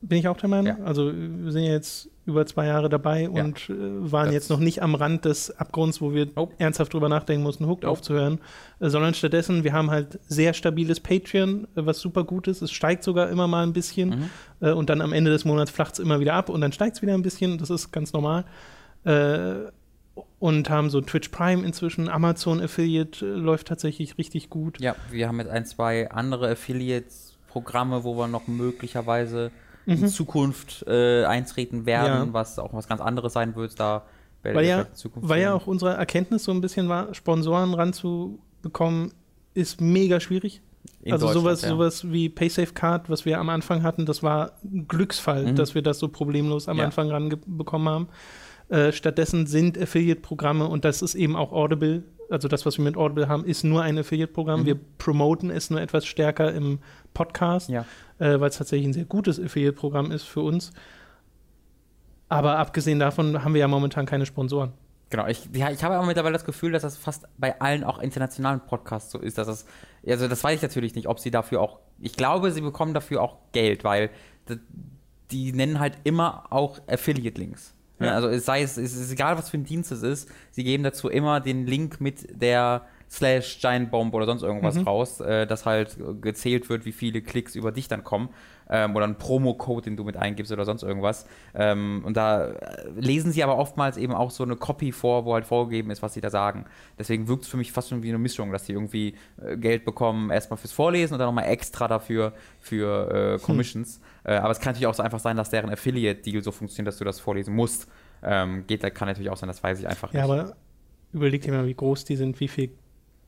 Bin ich auch der Meinung. Ja. Also wir sind ja jetzt über zwei Jahre dabei und äh, waren jetzt noch nicht am Rand des Abgrunds, wo wir Nope. ernsthaft drüber nachdenken mussten, Hooked Nope. aufzuhören, äh, sondern stattdessen, wir haben halt sehr stabiles Patreon, äh, was super gut ist. Es steigt sogar immer mal ein bisschen Mhm. und dann am Ende des Monats flacht es immer wieder ab und dann steigt es wieder ein bisschen. Das ist ganz normal. Und haben so Twitch Prime inzwischen, Amazon Affiliate läuft tatsächlich richtig gut. Ja, wir haben jetzt ein, zwei andere Affiliates-Programme, wo wir noch möglicherweise in Mhm. Zukunft äh, eintreten werden, Ja. was auch was ganz anderes sein wird. Da Weil ja, in weil ja auch unsere Erkenntnis so ein bisschen war, Sponsoren ranzubekommen, ist mega schwierig. In also sowas, ja. sowas wie PaySafe Card, was wir am Anfang hatten, das war ein Glücksfall, Mhm. dass wir das so problemlos am Ja. Anfang ranbekommen haben. Äh, stattdessen sind Affiliate-Programme und das ist eben auch Audible. Also das, was wir mit Audible haben, ist nur ein Affiliate-Programm. Mhm. Wir promoten es nur etwas stärker im Podcast, Ja. Äh, weil es tatsächlich ein sehr gutes Affiliate-Programm ist für uns. Aber abgesehen davon haben wir ja momentan keine Sponsoren. Genau, ich, ja, ich habe aber mittlerweile das Gefühl, dass das fast bei allen auch internationalen Podcasts so ist, dass das, also das weiß ich natürlich nicht, ob sie dafür auch, ich glaube, sie bekommen dafür auch Geld, weil d- die nennen halt immer auch Affiliate-Links. Ja. Also es sei es, es ist egal, was für ein Dienst es ist, sie geben dazu immer den Link mit der slash Giant Bomb oder sonst irgendwas Mhm. raus, äh, dass halt gezählt wird, wie viele Klicks über dich dann kommen. Ähm, oder ein Promo-Code, den du mit eingibst oder sonst irgendwas. Ähm, und da äh, lesen sie aber oftmals eben auch so eine Copy vor, wo halt vorgegeben ist, was sie da sagen. Deswegen wirkt es für mich fast schon wie eine Mischung, dass sie irgendwie äh, Geld bekommen, erstmal fürs Vorlesen und dann nochmal extra dafür für äh, Commissions. Äh, aber es kann natürlich auch so einfach sein, dass deren Affiliate-Deal so funktioniert, dass du das vorlesen musst. Ähm, geht, kann natürlich auch sein, das weiß ich einfach Ja, nicht. aber überleg dir mal, wie groß die sind, wie viel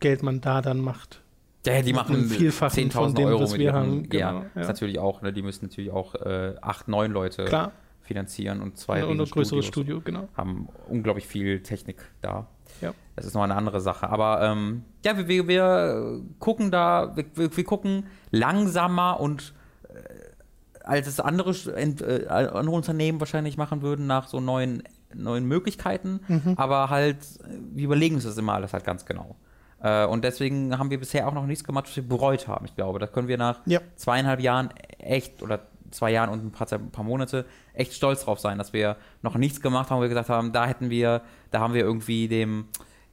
Geld man da dann macht. Ja, die machen von 10.000 dem, Euro was mit wir haben. ja, Genau, ja. ist natürlich auch, ne, die müssen natürlich auch äh, acht, neun Leute Klar, finanzieren und zwei und ein riesen größeres. Studio, genau. Haben unglaublich viel Technik da. Ja. Das ist noch eine andere Sache. Aber ähm, ja, wir, wir, wir gucken da, wir, wir, gucken langsamer und äh, als es andere, äh, andere Unternehmen wahrscheinlich machen würden, nach so neuen, neuen Möglichkeiten. Mhm. Aber halt, äh, wir überlegen uns das immer alles halt ganz genau. Äh, und deswegen haben wir bisher auch noch nichts gemacht, was wir bereut haben. Ich glaube, da können wir nach Ja. zweieinhalb Jahren echt oder zwei Jahren und ein paar, ein paar Monate echt stolz drauf sein, dass wir noch nichts gemacht haben, wo wir gesagt haben, da hätten wir, da haben wir irgendwie dem,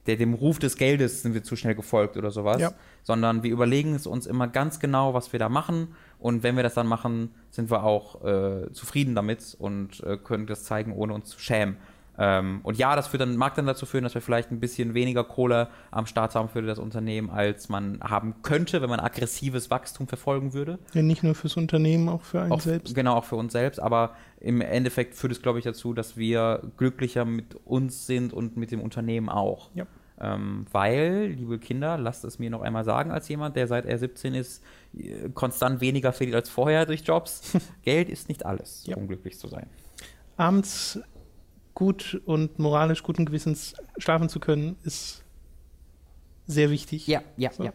der, dem Ruf des Geldes sind wir zu schnell gefolgt oder sowas. Ja. Sondern wir überlegen es uns immer ganz genau, was wir da machen. Und wenn wir das dann machen, sind wir auch äh, zufrieden damit und äh, können das zeigen, ohne uns zu schämen. Ähm, und ja, das führt dann, mag dann dazu führen, dass wir vielleicht ein bisschen weniger Kohle am Start haben für das Unternehmen, als man haben könnte, wenn man aggressives Wachstum verfolgen würde. Ja, nicht nur fürs Unternehmen, auch für einen auch, selbst. Genau, auch für uns selbst. Aber im Endeffekt führt es, glaube ich, dazu, dass wir glücklicher mit uns sind und mit dem Unternehmen auch. Ja. Ähm, weil, liebe Kinder, lasst es mir noch einmal sagen, als jemand, der seit er 17 ist, äh, konstant weniger verdient als vorher durch Jobs. Geld ist nicht alles, Ja. um glücklich zu sein. Abends gut und moralisch guten Gewissens schlafen zu können, ist sehr wichtig. Ja, ja, So. ja.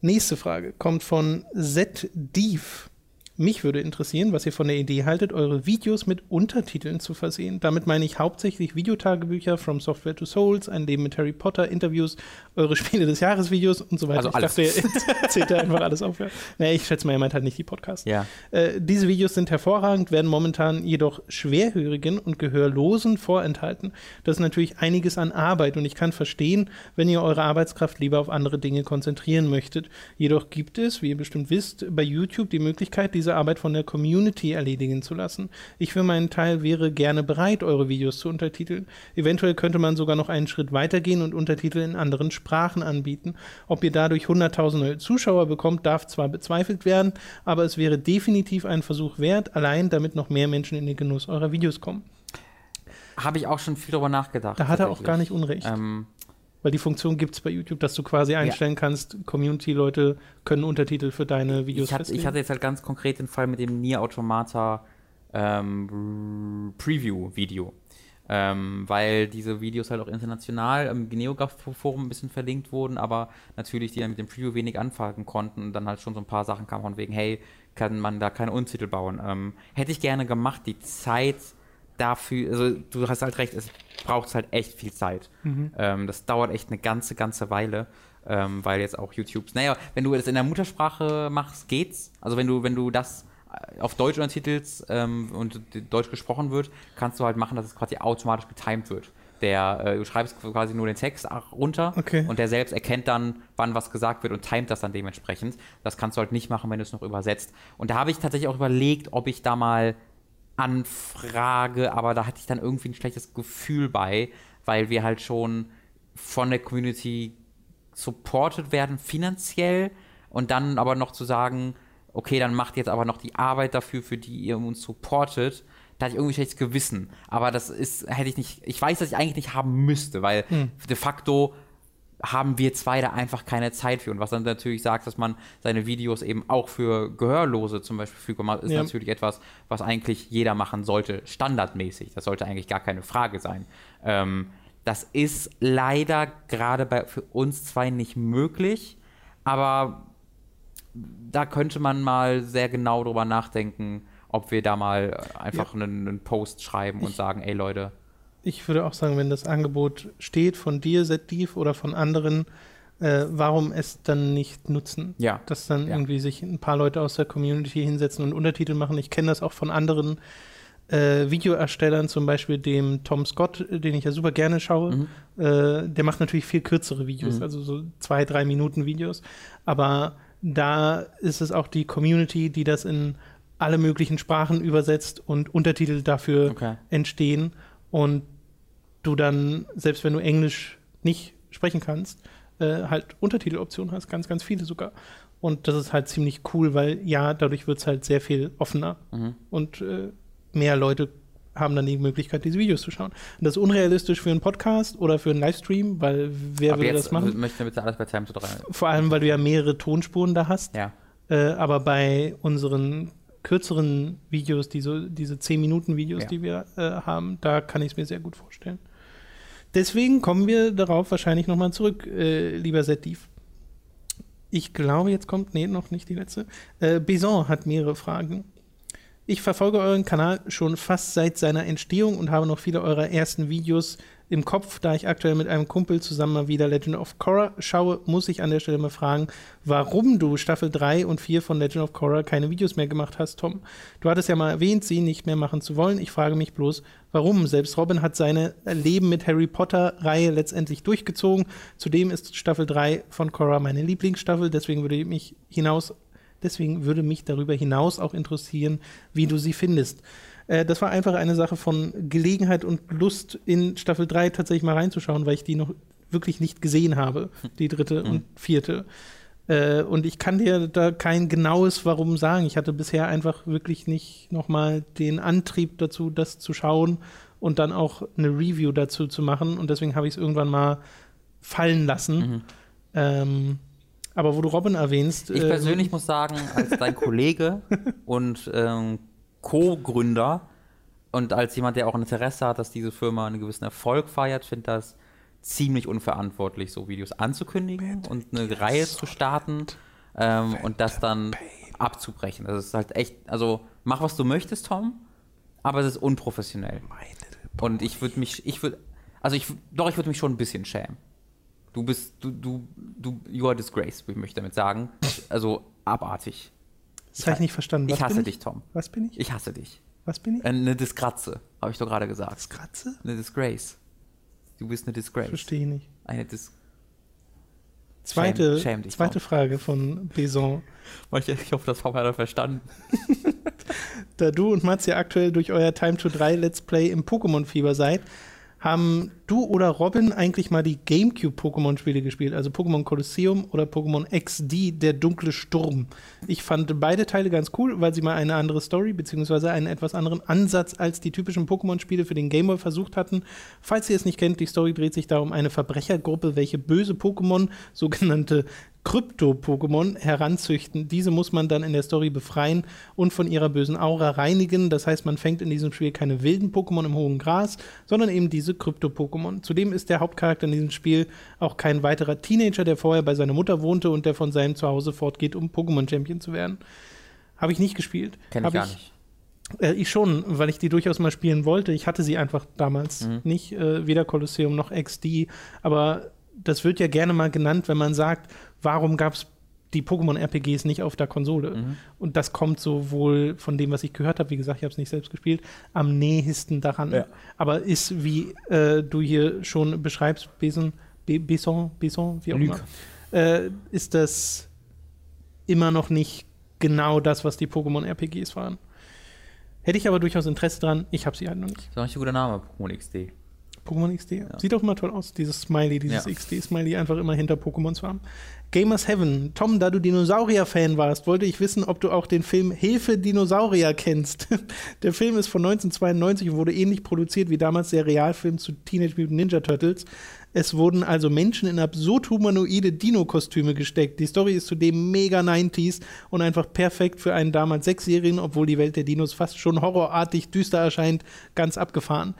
Nächste Frage kommt von Z Dief. Mich würde interessieren, was ihr von der Idee haltet, eure Videos mit Untertiteln zu versehen. Damit meine ich hauptsächlich Videotagebücher, From Software to Souls, ein Leben mit Harry Potter, Interviews, eure Spiele des Jahres Videos und so weiter. Also alles. Ich dachte, er zählt da einfach alles auf. Ja. Nee, ich schätze mal, er meint halt nicht die Podcasts. Ja. Äh, diese Videos sind hervorragend, werden momentan jedoch Schwerhörigen und Gehörlosen vorenthalten. Das ist natürlich einiges an Arbeit und ich kann verstehen, wenn ihr eure Arbeitskraft lieber auf andere Dinge konzentrieren möchtet. Jedoch gibt es, wie ihr bestimmt wisst, bei YouTube die Möglichkeit, diese Arbeit von der Community erledigen zu lassen. Ich für meinen Teil wäre gerne bereit, eure Videos zu untertiteln. Eventuell könnte man sogar noch einen Schritt weitergehen und Untertitel in anderen Sprachen anbieten. Ob ihr dadurch hunderttausende Zuschauer bekommt, darf zwar bezweifelt werden, aber es wäre definitiv ein Versuch wert, allein damit noch mehr Menschen in den Genuss eurer Videos kommen. Habe ich auch schon viel drüber nachgedacht. Da hat er auch gar nicht unrecht. Ähm, Weil die Funktion gibt es bei YouTube, dass du quasi einstellen kannst, Community-Leute können Untertitel für deine Videos ich, hatte, ich hatte jetzt halt ganz konkret den Fall mit dem Nier Automata ähm, Preview-Video. Ähm, weil diese Videos halt auch international im Geneograph-Forum ein bisschen verlinkt wurden, aber natürlich die dann mit dem Preview wenig anfangen konnten und dann halt schon so ein paar Sachen kamen von wegen, hey, kann man da keine Untertitel bauen. Ähm, hätte ich gerne gemacht, die Zeit dafür, also du hast halt recht, es braucht halt echt viel Zeit. Ähm, das dauert echt eine ganze, ganze Weile. Ähm, weil jetzt auch YouTube, naja, wenn du das in der Muttersprache machst, geht's. Also wenn du, wenn du das äh, auf Deutsch untertitelst ähm, und Deutsch gesprochen wird, kannst du halt machen, dass es quasi automatisch getimed wird. Der, äh, du schreibst quasi nur den Text runter Okay. und der selbst erkennt dann, wann was gesagt wird und timet das dann dementsprechend. Das kannst du halt nicht machen, wenn du es noch übersetzt. Und da habe ich tatsächlich auch überlegt, ob ich da mal anfrage, aber da hatte ich dann irgendwie ein schlechtes Gefühl bei, weil wir halt schon von der Community supported werden finanziell und dann aber noch zu sagen, okay, dann macht jetzt aber noch die Arbeit dafür, für die ihr uns supportet. Da hatte ich irgendwie schlechtes Gewissen. Aber das ist, hätte ich nicht, ich weiß, dass ich eigentlich nicht haben müsste, weil de facto haben wir zwei da einfach keine Zeit für. Und was dann natürlich sagt, dass man seine Videos eben auch für Gehörlose zum Beispiel verfügbar macht, ist Ja. natürlich etwas, was eigentlich jeder machen sollte, standardmäßig. Das sollte eigentlich gar keine Frage sein. Ähm, das ist leider gerade bei, für uns zwei nicht möglich, aber da könnte man mal sehr genau drüber nachdenken, ob wir da mal einfach einen, einen Post schreiben und Ich- sagen, ey Leute, Ich würde auch sagen, wenn das Angebot steht von dir, Setdiv, oder von anderen, äh, warum es dann nicht nutzen? ja, Dass dann Ja. irgendwie sich ein paar Leute aus der Community hinsetzen und Untertitel machen. Ich kenne das auch von anderen äh, Videoerstellern, zum Beispiel dem Tom Scott, äh, den ich ja super gerne schaue. Mhm. Äh, der macht natürlich viel kürzere Videos, Mhm. also so zwei, drei Minuten Videos. Aber da ist es auch die Community, die das in alle möglichen Sprachen übersetzt und Untertitel dafür okay. entstehen und du dann, selbst wenn du Englisch nicht sprechen kannst, äh, halt Untertiteloptionen hast, ganz, ganz viele sogar. Und das ist halt ziemlich cool, weil ja, dadurch wird es halt sehr viel offener Mhm. und äh, mehr Leute haben dann die Möglichkeit, diese Videos zu schauen. Und das ist unrealistisch für einen Podcast oder für einen Livestream, weil wer würde das machen? möchten bitte alles bei Time to 3. Vor allem, weil du ja mehrere Tonspuren da hast. Ja. Äh, aber bei unseren kürzeren Videos, die so, diese 10-Minuten-Videos, Ja. die wir äh, haben, da kann ich es mir sehr gut vorstellen. Deswegen kommen wir darauf wahrscheinlich nochmal zurück, äh, lieber Setdiv. Ich glaube, jetzt kommt, nee, noch nicht die letzte. Äh, Bison hat mehrere Fragen. Ich verfolge euren Kanal schon fast seit seiner Entstehung und habe noch viele eurer ersten Videos im Kopf. Da ich aktuell mit einem Kumpel zusammen mal wieder Legend of Korra schaue, muss ich an der Stelle mal fragen, warum du Staffel 3 und 4 von Legend of Korra keine Videos mehr gemacht hast, Tom. Du hattest ja mal erwähnt, sie nicht mehr machen zu wollen. Ich frage mich bloß, warum? Selbst Robin hat seine Leben mit Harry Potter-Reihe letztendlich durchgezogen. Zudem ist Staffel 3 von Korra meine Lieblingsstaffel, deswegen würde mich hinaus Deswegen würde mich darüber hinaus auch interessieren, wie du sie findest. Äh, das war einfach eine Sache von Gelegenheit und Lust, in Staffel 3 tatsächlich mal reinzuschauen, weil ich die noch wirklich nicht gesehen habe, die dritte und vierte. Äh, und ich kann dir da kein genaues Warum sagen. Ich hatte bisher einfach wirklich nicht nochmal den Antrieb dazu, das zu schauen und dann auch eine Review dazu zu machen. Und deswegen habe ich es irgendwann mal fallen lassen. Mhm. Ähm, aber wo du Robin erwähnst. Ich äh, persönlich muss sagen, als dein Kollege und ähm, Co-Gründer und als jemand, der auch ein Interesse hat, dass diese Firma einen gewissen Erfolg feiert, finde das ziemlich unverantwortlich, so Videos anzukündigen und eine Reihe zu starten ähm, und das dann abzubrechen. Das ist halt echt, also mach was du möchtest, Tom, aber es ist unprofessionell. Und ich würde mich, ich würde, also ich, doch, ich würde mich schon ein bisschen schämen. Du bist, du, du, du, you are disgrace, möchte ich damit sagen. Also abartig. Das habe ich nicht verstanden. Was ich hasse dich, Tom. Was bin ich? Ich hasse dich. Was bin ich? Äh, Eine Disgraze, habe ich doch gerade gesagt. Das Kratze? Eine Disgrace. Du bist eine Disgrace. Verstehe ich nicht. Eine Dis Zweite, Schäm- schäm dich, zweite Tom. Frage von Beson. Ich, ich hoffe, das hat er verstanden. Da du und Mats ja aktuell durch euer Time to 3 Let's Play im Pokémon-Fieber seid, haben du oder Robin eigentlich mal die GameCube-Pokémon-Spiele gespielt? Also Pokémon Colosseum oder Pokémon XD, der dunkle Sturm. Ich fand beide Teile ganz cool, weil sie mal eine andere Story bzw. einen etwas anderen Ansatz als die typischen Pokémon-Spiele für den Gameboy versucht hatten. Falls ihr es nicht kennt, die Story dreht sich da um eine Verbrechergruppe, welche böse Pokémon, sogenannte Krypto-Pokémon heranzüchten. Diese muss man dann in der Story befreien und von ihrer bösen Aura reinigen. Das heißt, man fängt in diesem Spiel keine wilden Pokémon im hohen Gras, sondern eben diese Krypto-Pokémon. Zudem ist der Hauptcharakter in diesem Spiel auch kein weiterer Teenager, der vorher bei seiner Mutter wohnte und der von seinem Zuhause fortgeht, um Pokémon-Champion zu werden. Habe ich nicht gespielt. Kenn ich gar nicht. Äh, ich schon, weil ich die durchaus mal spielen wollte. Ich hatte sie einfach damals Mhm. nicht, äh, weder Kolosseum noch XD. Aber das wird ja gerne mal genannt, wenn man sagt, warum gab es die Pokémon-RPGs nicht auf der Konsole? Mhm. Und das kommt sowohl von dem, was ich gehört habe, wie gesagt, ich habe es nicht selbst gespielt, am nähesten daran. Ja. Aber ist, wie äh, du hier schon beschreibst, Beson, Be Beson, Beson, wie auch Lüg. immer, äh, ist das immer noch nicht genau das, was die Pokémon-RPGs waren. Hätte ich aber durchaus Interesse dran, ich habe sie halt noch nicht. Das ist auch nicht ein guter Name, Pokémon XD. Pokémon XD. Sieht auch immer toll aus, dieses Smiley, dieses Ja. XD-Smiley einfach immer hinter Pokémon zu haben. Gamers Heaven. Tom, da du Dinosaurier-Fan warst, wollte ich wissen, ob du auch den Film Hilfe Dinosaurier kennst. Der Film ist von 1992 und wurde ähnlich produziert wie damals der Realfilm zu Teenage Mutant Ninja Turtles. Es wurden also Menschen in absurd humanoide Dino-Kostüme gesteckt. Die Story ist zudem mega 90s und einfach perfekt für einen damals Sechsjährigen, obwohl die Welt der Dinos fast schon horrorartig düster erscheint, ganz abgefahren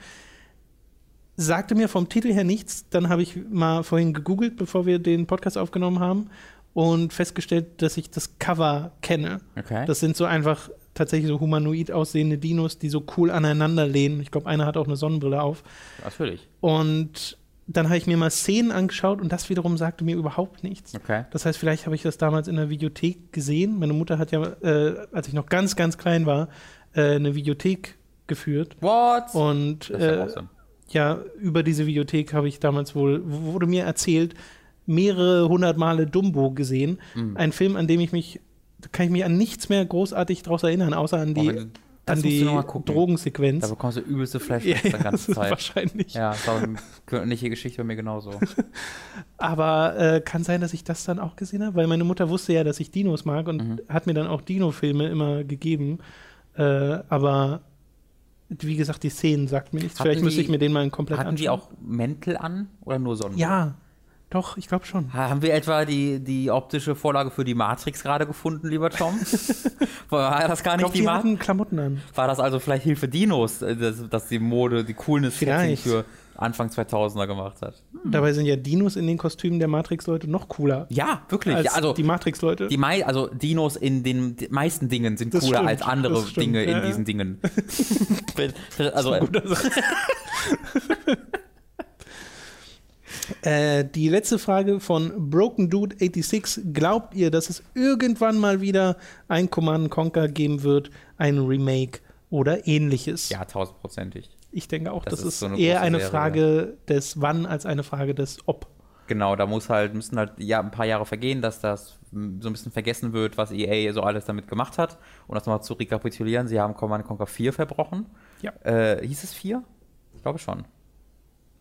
sagte mir vom Titel her nichts. Dann habe ich mal vorhin gegoogelt, bevor wir den Podcast aufgenommen haben und festgestellt, dass ich das Cover kenne. Okay. Das sind so einfach tatsächlich so humanoid aussehende Dinos, die so cool aneinander lehnen. Ich glaube, einer hat auch eine Sonnenbrille auf. Natürlich. Und dann habe ich mir mal Szenen angeschaut und das wiederum sagte mir überhaupt nichts. Okay. Das heißt, vielleicht habe ich das damals in der Videothek gesehen. Meine Mutter hat ja, äh, als ich noch ganz, ganz klein war, äh, eine Videothek geführt. What? Und das ist ja äh, awesome. Ja, über diese Videothek habe ich damals wohl, wurde mir erzählt, mehrere hundert Male Dumbo gesehen. Mhm. Ein Film, an dem ich mich, da kann ich mich an nichts mehr großartig draus erinnern, außer an Oh, die, das an die gucken. Da Drogensequenz. bekommst du übelste Ja, Flashbacks ja, die ganze Zeit. wahrscheinlich. Ja, das war eine ähnliche Geschichte bei mir genauso. Aber äh, kann sein, dass ich das dann auch gesehen habe, weil meine Mutter wusste ja, dass ich Dinos mag und Mhm. hat mir dann auch Dino-Filme immer gegeben. Äh, aber wie gesagt, die Szenen sagt mir nichts. Hatten Vielleicht müsste die- ich mir den mal komplett Hatten die anschauen. auch Mäntel an oder nur Sonnen? Ja, doch, ich glaube schon. Ha- Haben wir etwa die, die optische Vorlage für die Matrix gerade gefunden, lieber Tom? War das gar Ich nicht glaube, die die Matrix? hatten Klamotten an. War das also vielleicht Hilfe Dinos, äh, dass, dass die Mode, die Coolness für Anfang 2000er gemacht hat? Dabei sind ja Dinos in den Kostümen der Matrix-Leute noch cooler Ja, wirklich. als ja, also die Matrix-Leute. die mei also Dinos in den meisten Dingen sind Das cooler stimmt, als andere Dinge ja, in diesen Dingen. also Äh, die letzte Frage von Broken Dude 86. Glaubt ihr, dass es irgendwann mal wieder ein Command Conquer geben wird, ein Remake oder ähnliches? ja, tausendprozentig. Ich denke auch, Das das, ist so eine eher eine Serie. Frage des Wann als eine Frage des Ob. Genau, da muss halt, müssen halt ja, ein paar Jahre vergehen, dass das so ein bisschen vergessen wird, was EA so alles damit gemacht hat. Und das nochmal zu rekapitulieren, sie haben Command Conquer 4 verbrochen. Ja. Äh, hieß es 4? Ich glaube schon.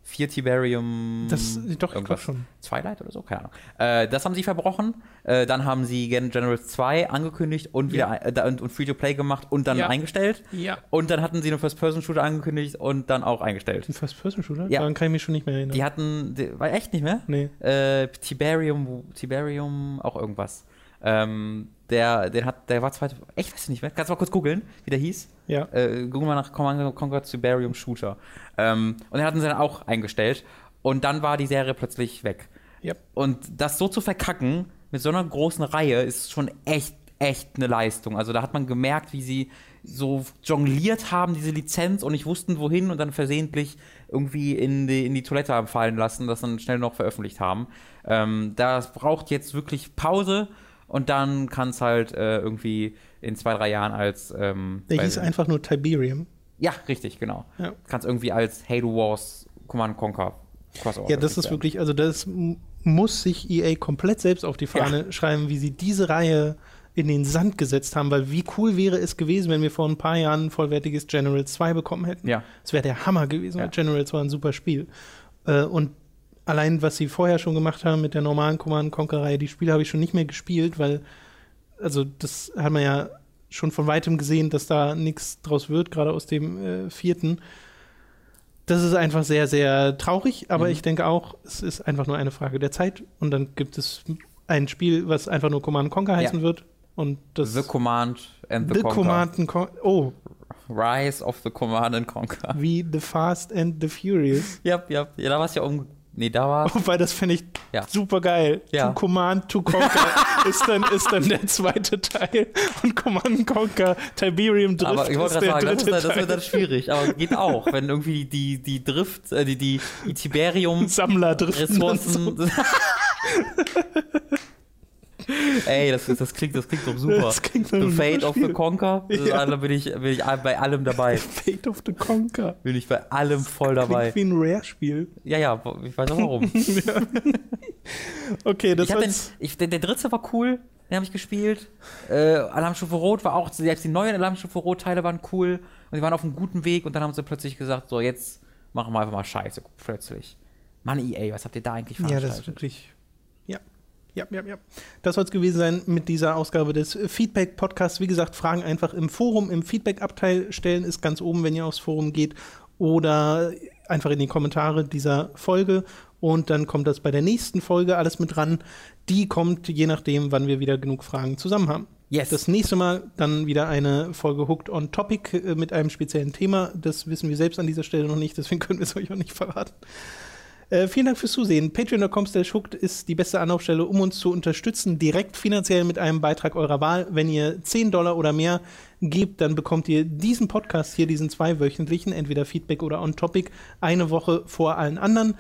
4 Tiberium. Das, doch, ich glaube schon. Twilight oder so, keine Ahnung. Äh, das haben sie verbrochen. Äh, dann haben sie Gen Generals 2 angekündigt und wieder Ja. äh, und, und Free-to-Play gemacht und dann Ja. eingestellt. Ja. Und dann hatten sie einen First-Person-Shooter angekündigt und dann auch eingestellt. Ein First-Person-Shooter? Ja. Daran kann ich mich schon nicht mehr erinnern. Die hatten, die, war echt nicht mehr? nee. Äh, Tiberium, Tiberium, auch irgendwas. Ähm, der, der hat, der war zweite, echt weiß ich nicht mehr. Kannst du mal kurz googeln, wie der hieß? Ja. Äh, google mal nach Conquer Tiberium Shooter. Ähm, und den hatten sie dann auch eingestellt. Und dann war die Serie plötzlich weg. Ja. Und das so zu verkacken mit so einer großen Reihe ist schon echt, echt eine Leistung. Also da hat man gemerkt, wie sie so jongliert haben, diese Lizenz und nicht wussten, wohin und dann versehentlich irgendwie in die, in die Toilette haben fallen lassen, das dann schnell noch veröffentlicht haben. Ähm, das braucht jetzt wirklich Pause und dann kann es halt äh, irgendwie in zwei, drei Jahren als. Ähm, Der hieß einfach nur Tiberium. Ja, richtig, genau. Ja. Kannst irgendwie als Halo Wars Command Conquer Crossover. Ja, das ist werden. wirklich, also das muss sich EA komplett selbst auf die Fahne schreiben, wie sie diese Reihe in den Sand gesetzt haben, weil wie cool wäre es gewesen, wenn wir vor ein paar Jahren ein vollwertiges General 2 bekommen hätten. Ja. Es wäre der Hammer gewesen, Ja. weil General 2 ein super Spiel. Äh, und allein, was sie vorher schon gemacht haben mit der normalen Command Conquer Reihe, die Spiele habe ich schon nicht mehr gespielt, weil, also das hat man ja schon von weitem gesehen, dass da nichts draus wird, gerade aus dem äh, vierten. Das ist einfach sehr, sehr traurig, aber Mhm. ich denke auch, es ist einfach nur eine Frage der Zeit und dann gibt es ein Spiel, was einfach nur Command Conquer heißen Ja. wird und das The Command and the, The Conquer. Command and Con oh, Rise of the Command and Conquer. wie The Fast and the Furious. Ja, ja, ja, da war es ja um. Nee, da war. Wobei, das fände ich Ja. super geil. Ja. To Command to Conquer ist, dann, ist dann der zweite Teil und Command and Conquer Tiberium Drift aber ich wollte gerade sagen, das, ist, dann- das wird dann schwierig, aber geht auch, wenn irgendwie die, die Drift, äh, die, die, die Tiberium Sammler und so. Ey, das, das, klingt, das klingt doch super. Das klingt the Fate of the. Conquer, das Ja. da bin ich, bin ich bei allem dabei. Fate of the Conquer. Bin ich bei allem voll dabei. Klingt wie ein Rare-Spiel. Ja, ja, ich weiß auch warum. Okay, das Ich den, ich, der, der dritte war cool, den habe ich gespielt. Äh, Alarmstufe Rot war auch, selbst die neuen Alarmstufe Rot-Teile waren cool und die waren auf einem guten Weg und dann haben sie plötzlich gesagt, so jetzt machen wir einfach mal Scheiße, plötzlich. Mann, EA, was habt ihr da eigentlich Ja, veranstaltet? das ist wirklich. Ja. Ja, ja. Das soll es gewesen sein mit dieser Ausgabe des Feedback-Podcasts. Wie gesagt, Fragen einfach im Forum, im Feedback-Abteil stellen, ist ganz oben, wenn ihr aufs Forum geht. Oder einfach in die Kommentare dieser Folge. Und dann kommt das bei der nächsten Folge alles mit dran. Die kommt je nachdem, wann wir wieder genug Fragen zusammen haben. Yes. Das nächste Mal dann wieder eine Folge Hooked on Topic äh, mit einem speziellen Thema. Das wissen wir selbst an dieser Stelle noch nicht, deswegen können wir es euch auch nicht verraten. Äh, vielen Dank fürs Zusehen. Patreon.com hooked ist die beste Anlaufstelle, um uns zu unterstützen, direkt finanziell mit einem Beitrag eurer Wahl. Wenn ihr 10 Dollar oder mehr gebt, dann bekommt ihr diesen Podcast hier, diesen zweiwöchentlichen, entweder Feedback oder On-Topic, eine Woche vor allen anderen.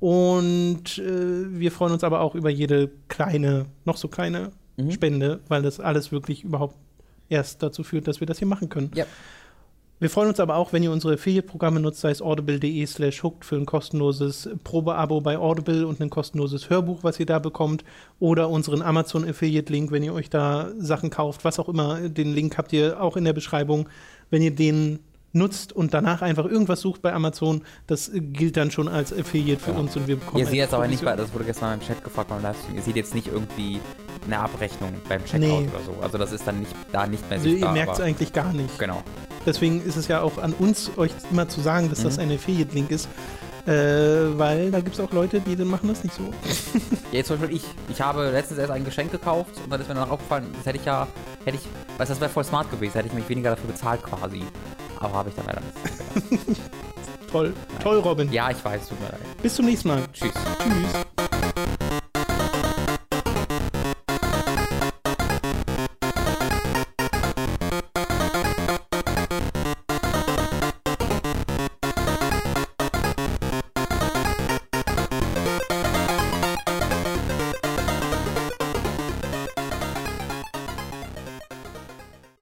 Und äh, wir freuen uns aber auch über jede kleine, noch so kleine Mhm. Spende, weil das alles wirklich überhaupt erst dazu führt, dass wir das hier machen können. Ja. Wir freuen uns aber auch, wenn ihr unsere Affiliate-Programme nutzt, sei es audible.de slash hooked für ein kostenloses Probeabo bei Audible und ein kostenloses Hörbuch, was ihr da bekommt, oder unseren Amazon-Affiliate-Link, wenn ihr euch da Sachen kauft, was auch immer. Den Link habt ihr auch in der Beschreibung. Wenn ihr den nutzt und danach einfach irgendwas sucht bei Amazon, das gilt dann schon als Affiliate für Ja. uns und wir bekommen Ihr seht jetzt aber nicht, bei, das wurde gestern im Chat gefragt beim Livestream, ihr seht jetzt nicht irgendwie eine Abrechnung beim Checkout Nee. oder so. Also das ist dann nicht da nicht mehr Also ihr sichtbar. merkt es eigentlich gar nicht. Genau. Deswegen ist es ja auch an uns, euch immer zu sagen, dass das Mhm. ein Affiliate-Link ist, äh, weil da gibt es auch Leute, die dann machen das nicht so. Ja, jetzt zum Beispiel ich. Ich habe letztens erst ein Geschenk gekauft und dann ist mir dann aufgefallen, das hätte ich ja, hätte ich, weißt du, das wäre voll smart gewesen, hätte ich mich weniger dafür bezahlt quasi. Aber habe ich dann leider nicht. Toll. Toll, Robin. Ja, ich weiß, tut mir leid. Bis zum nächsten Mal. Tschüss. Tschüss.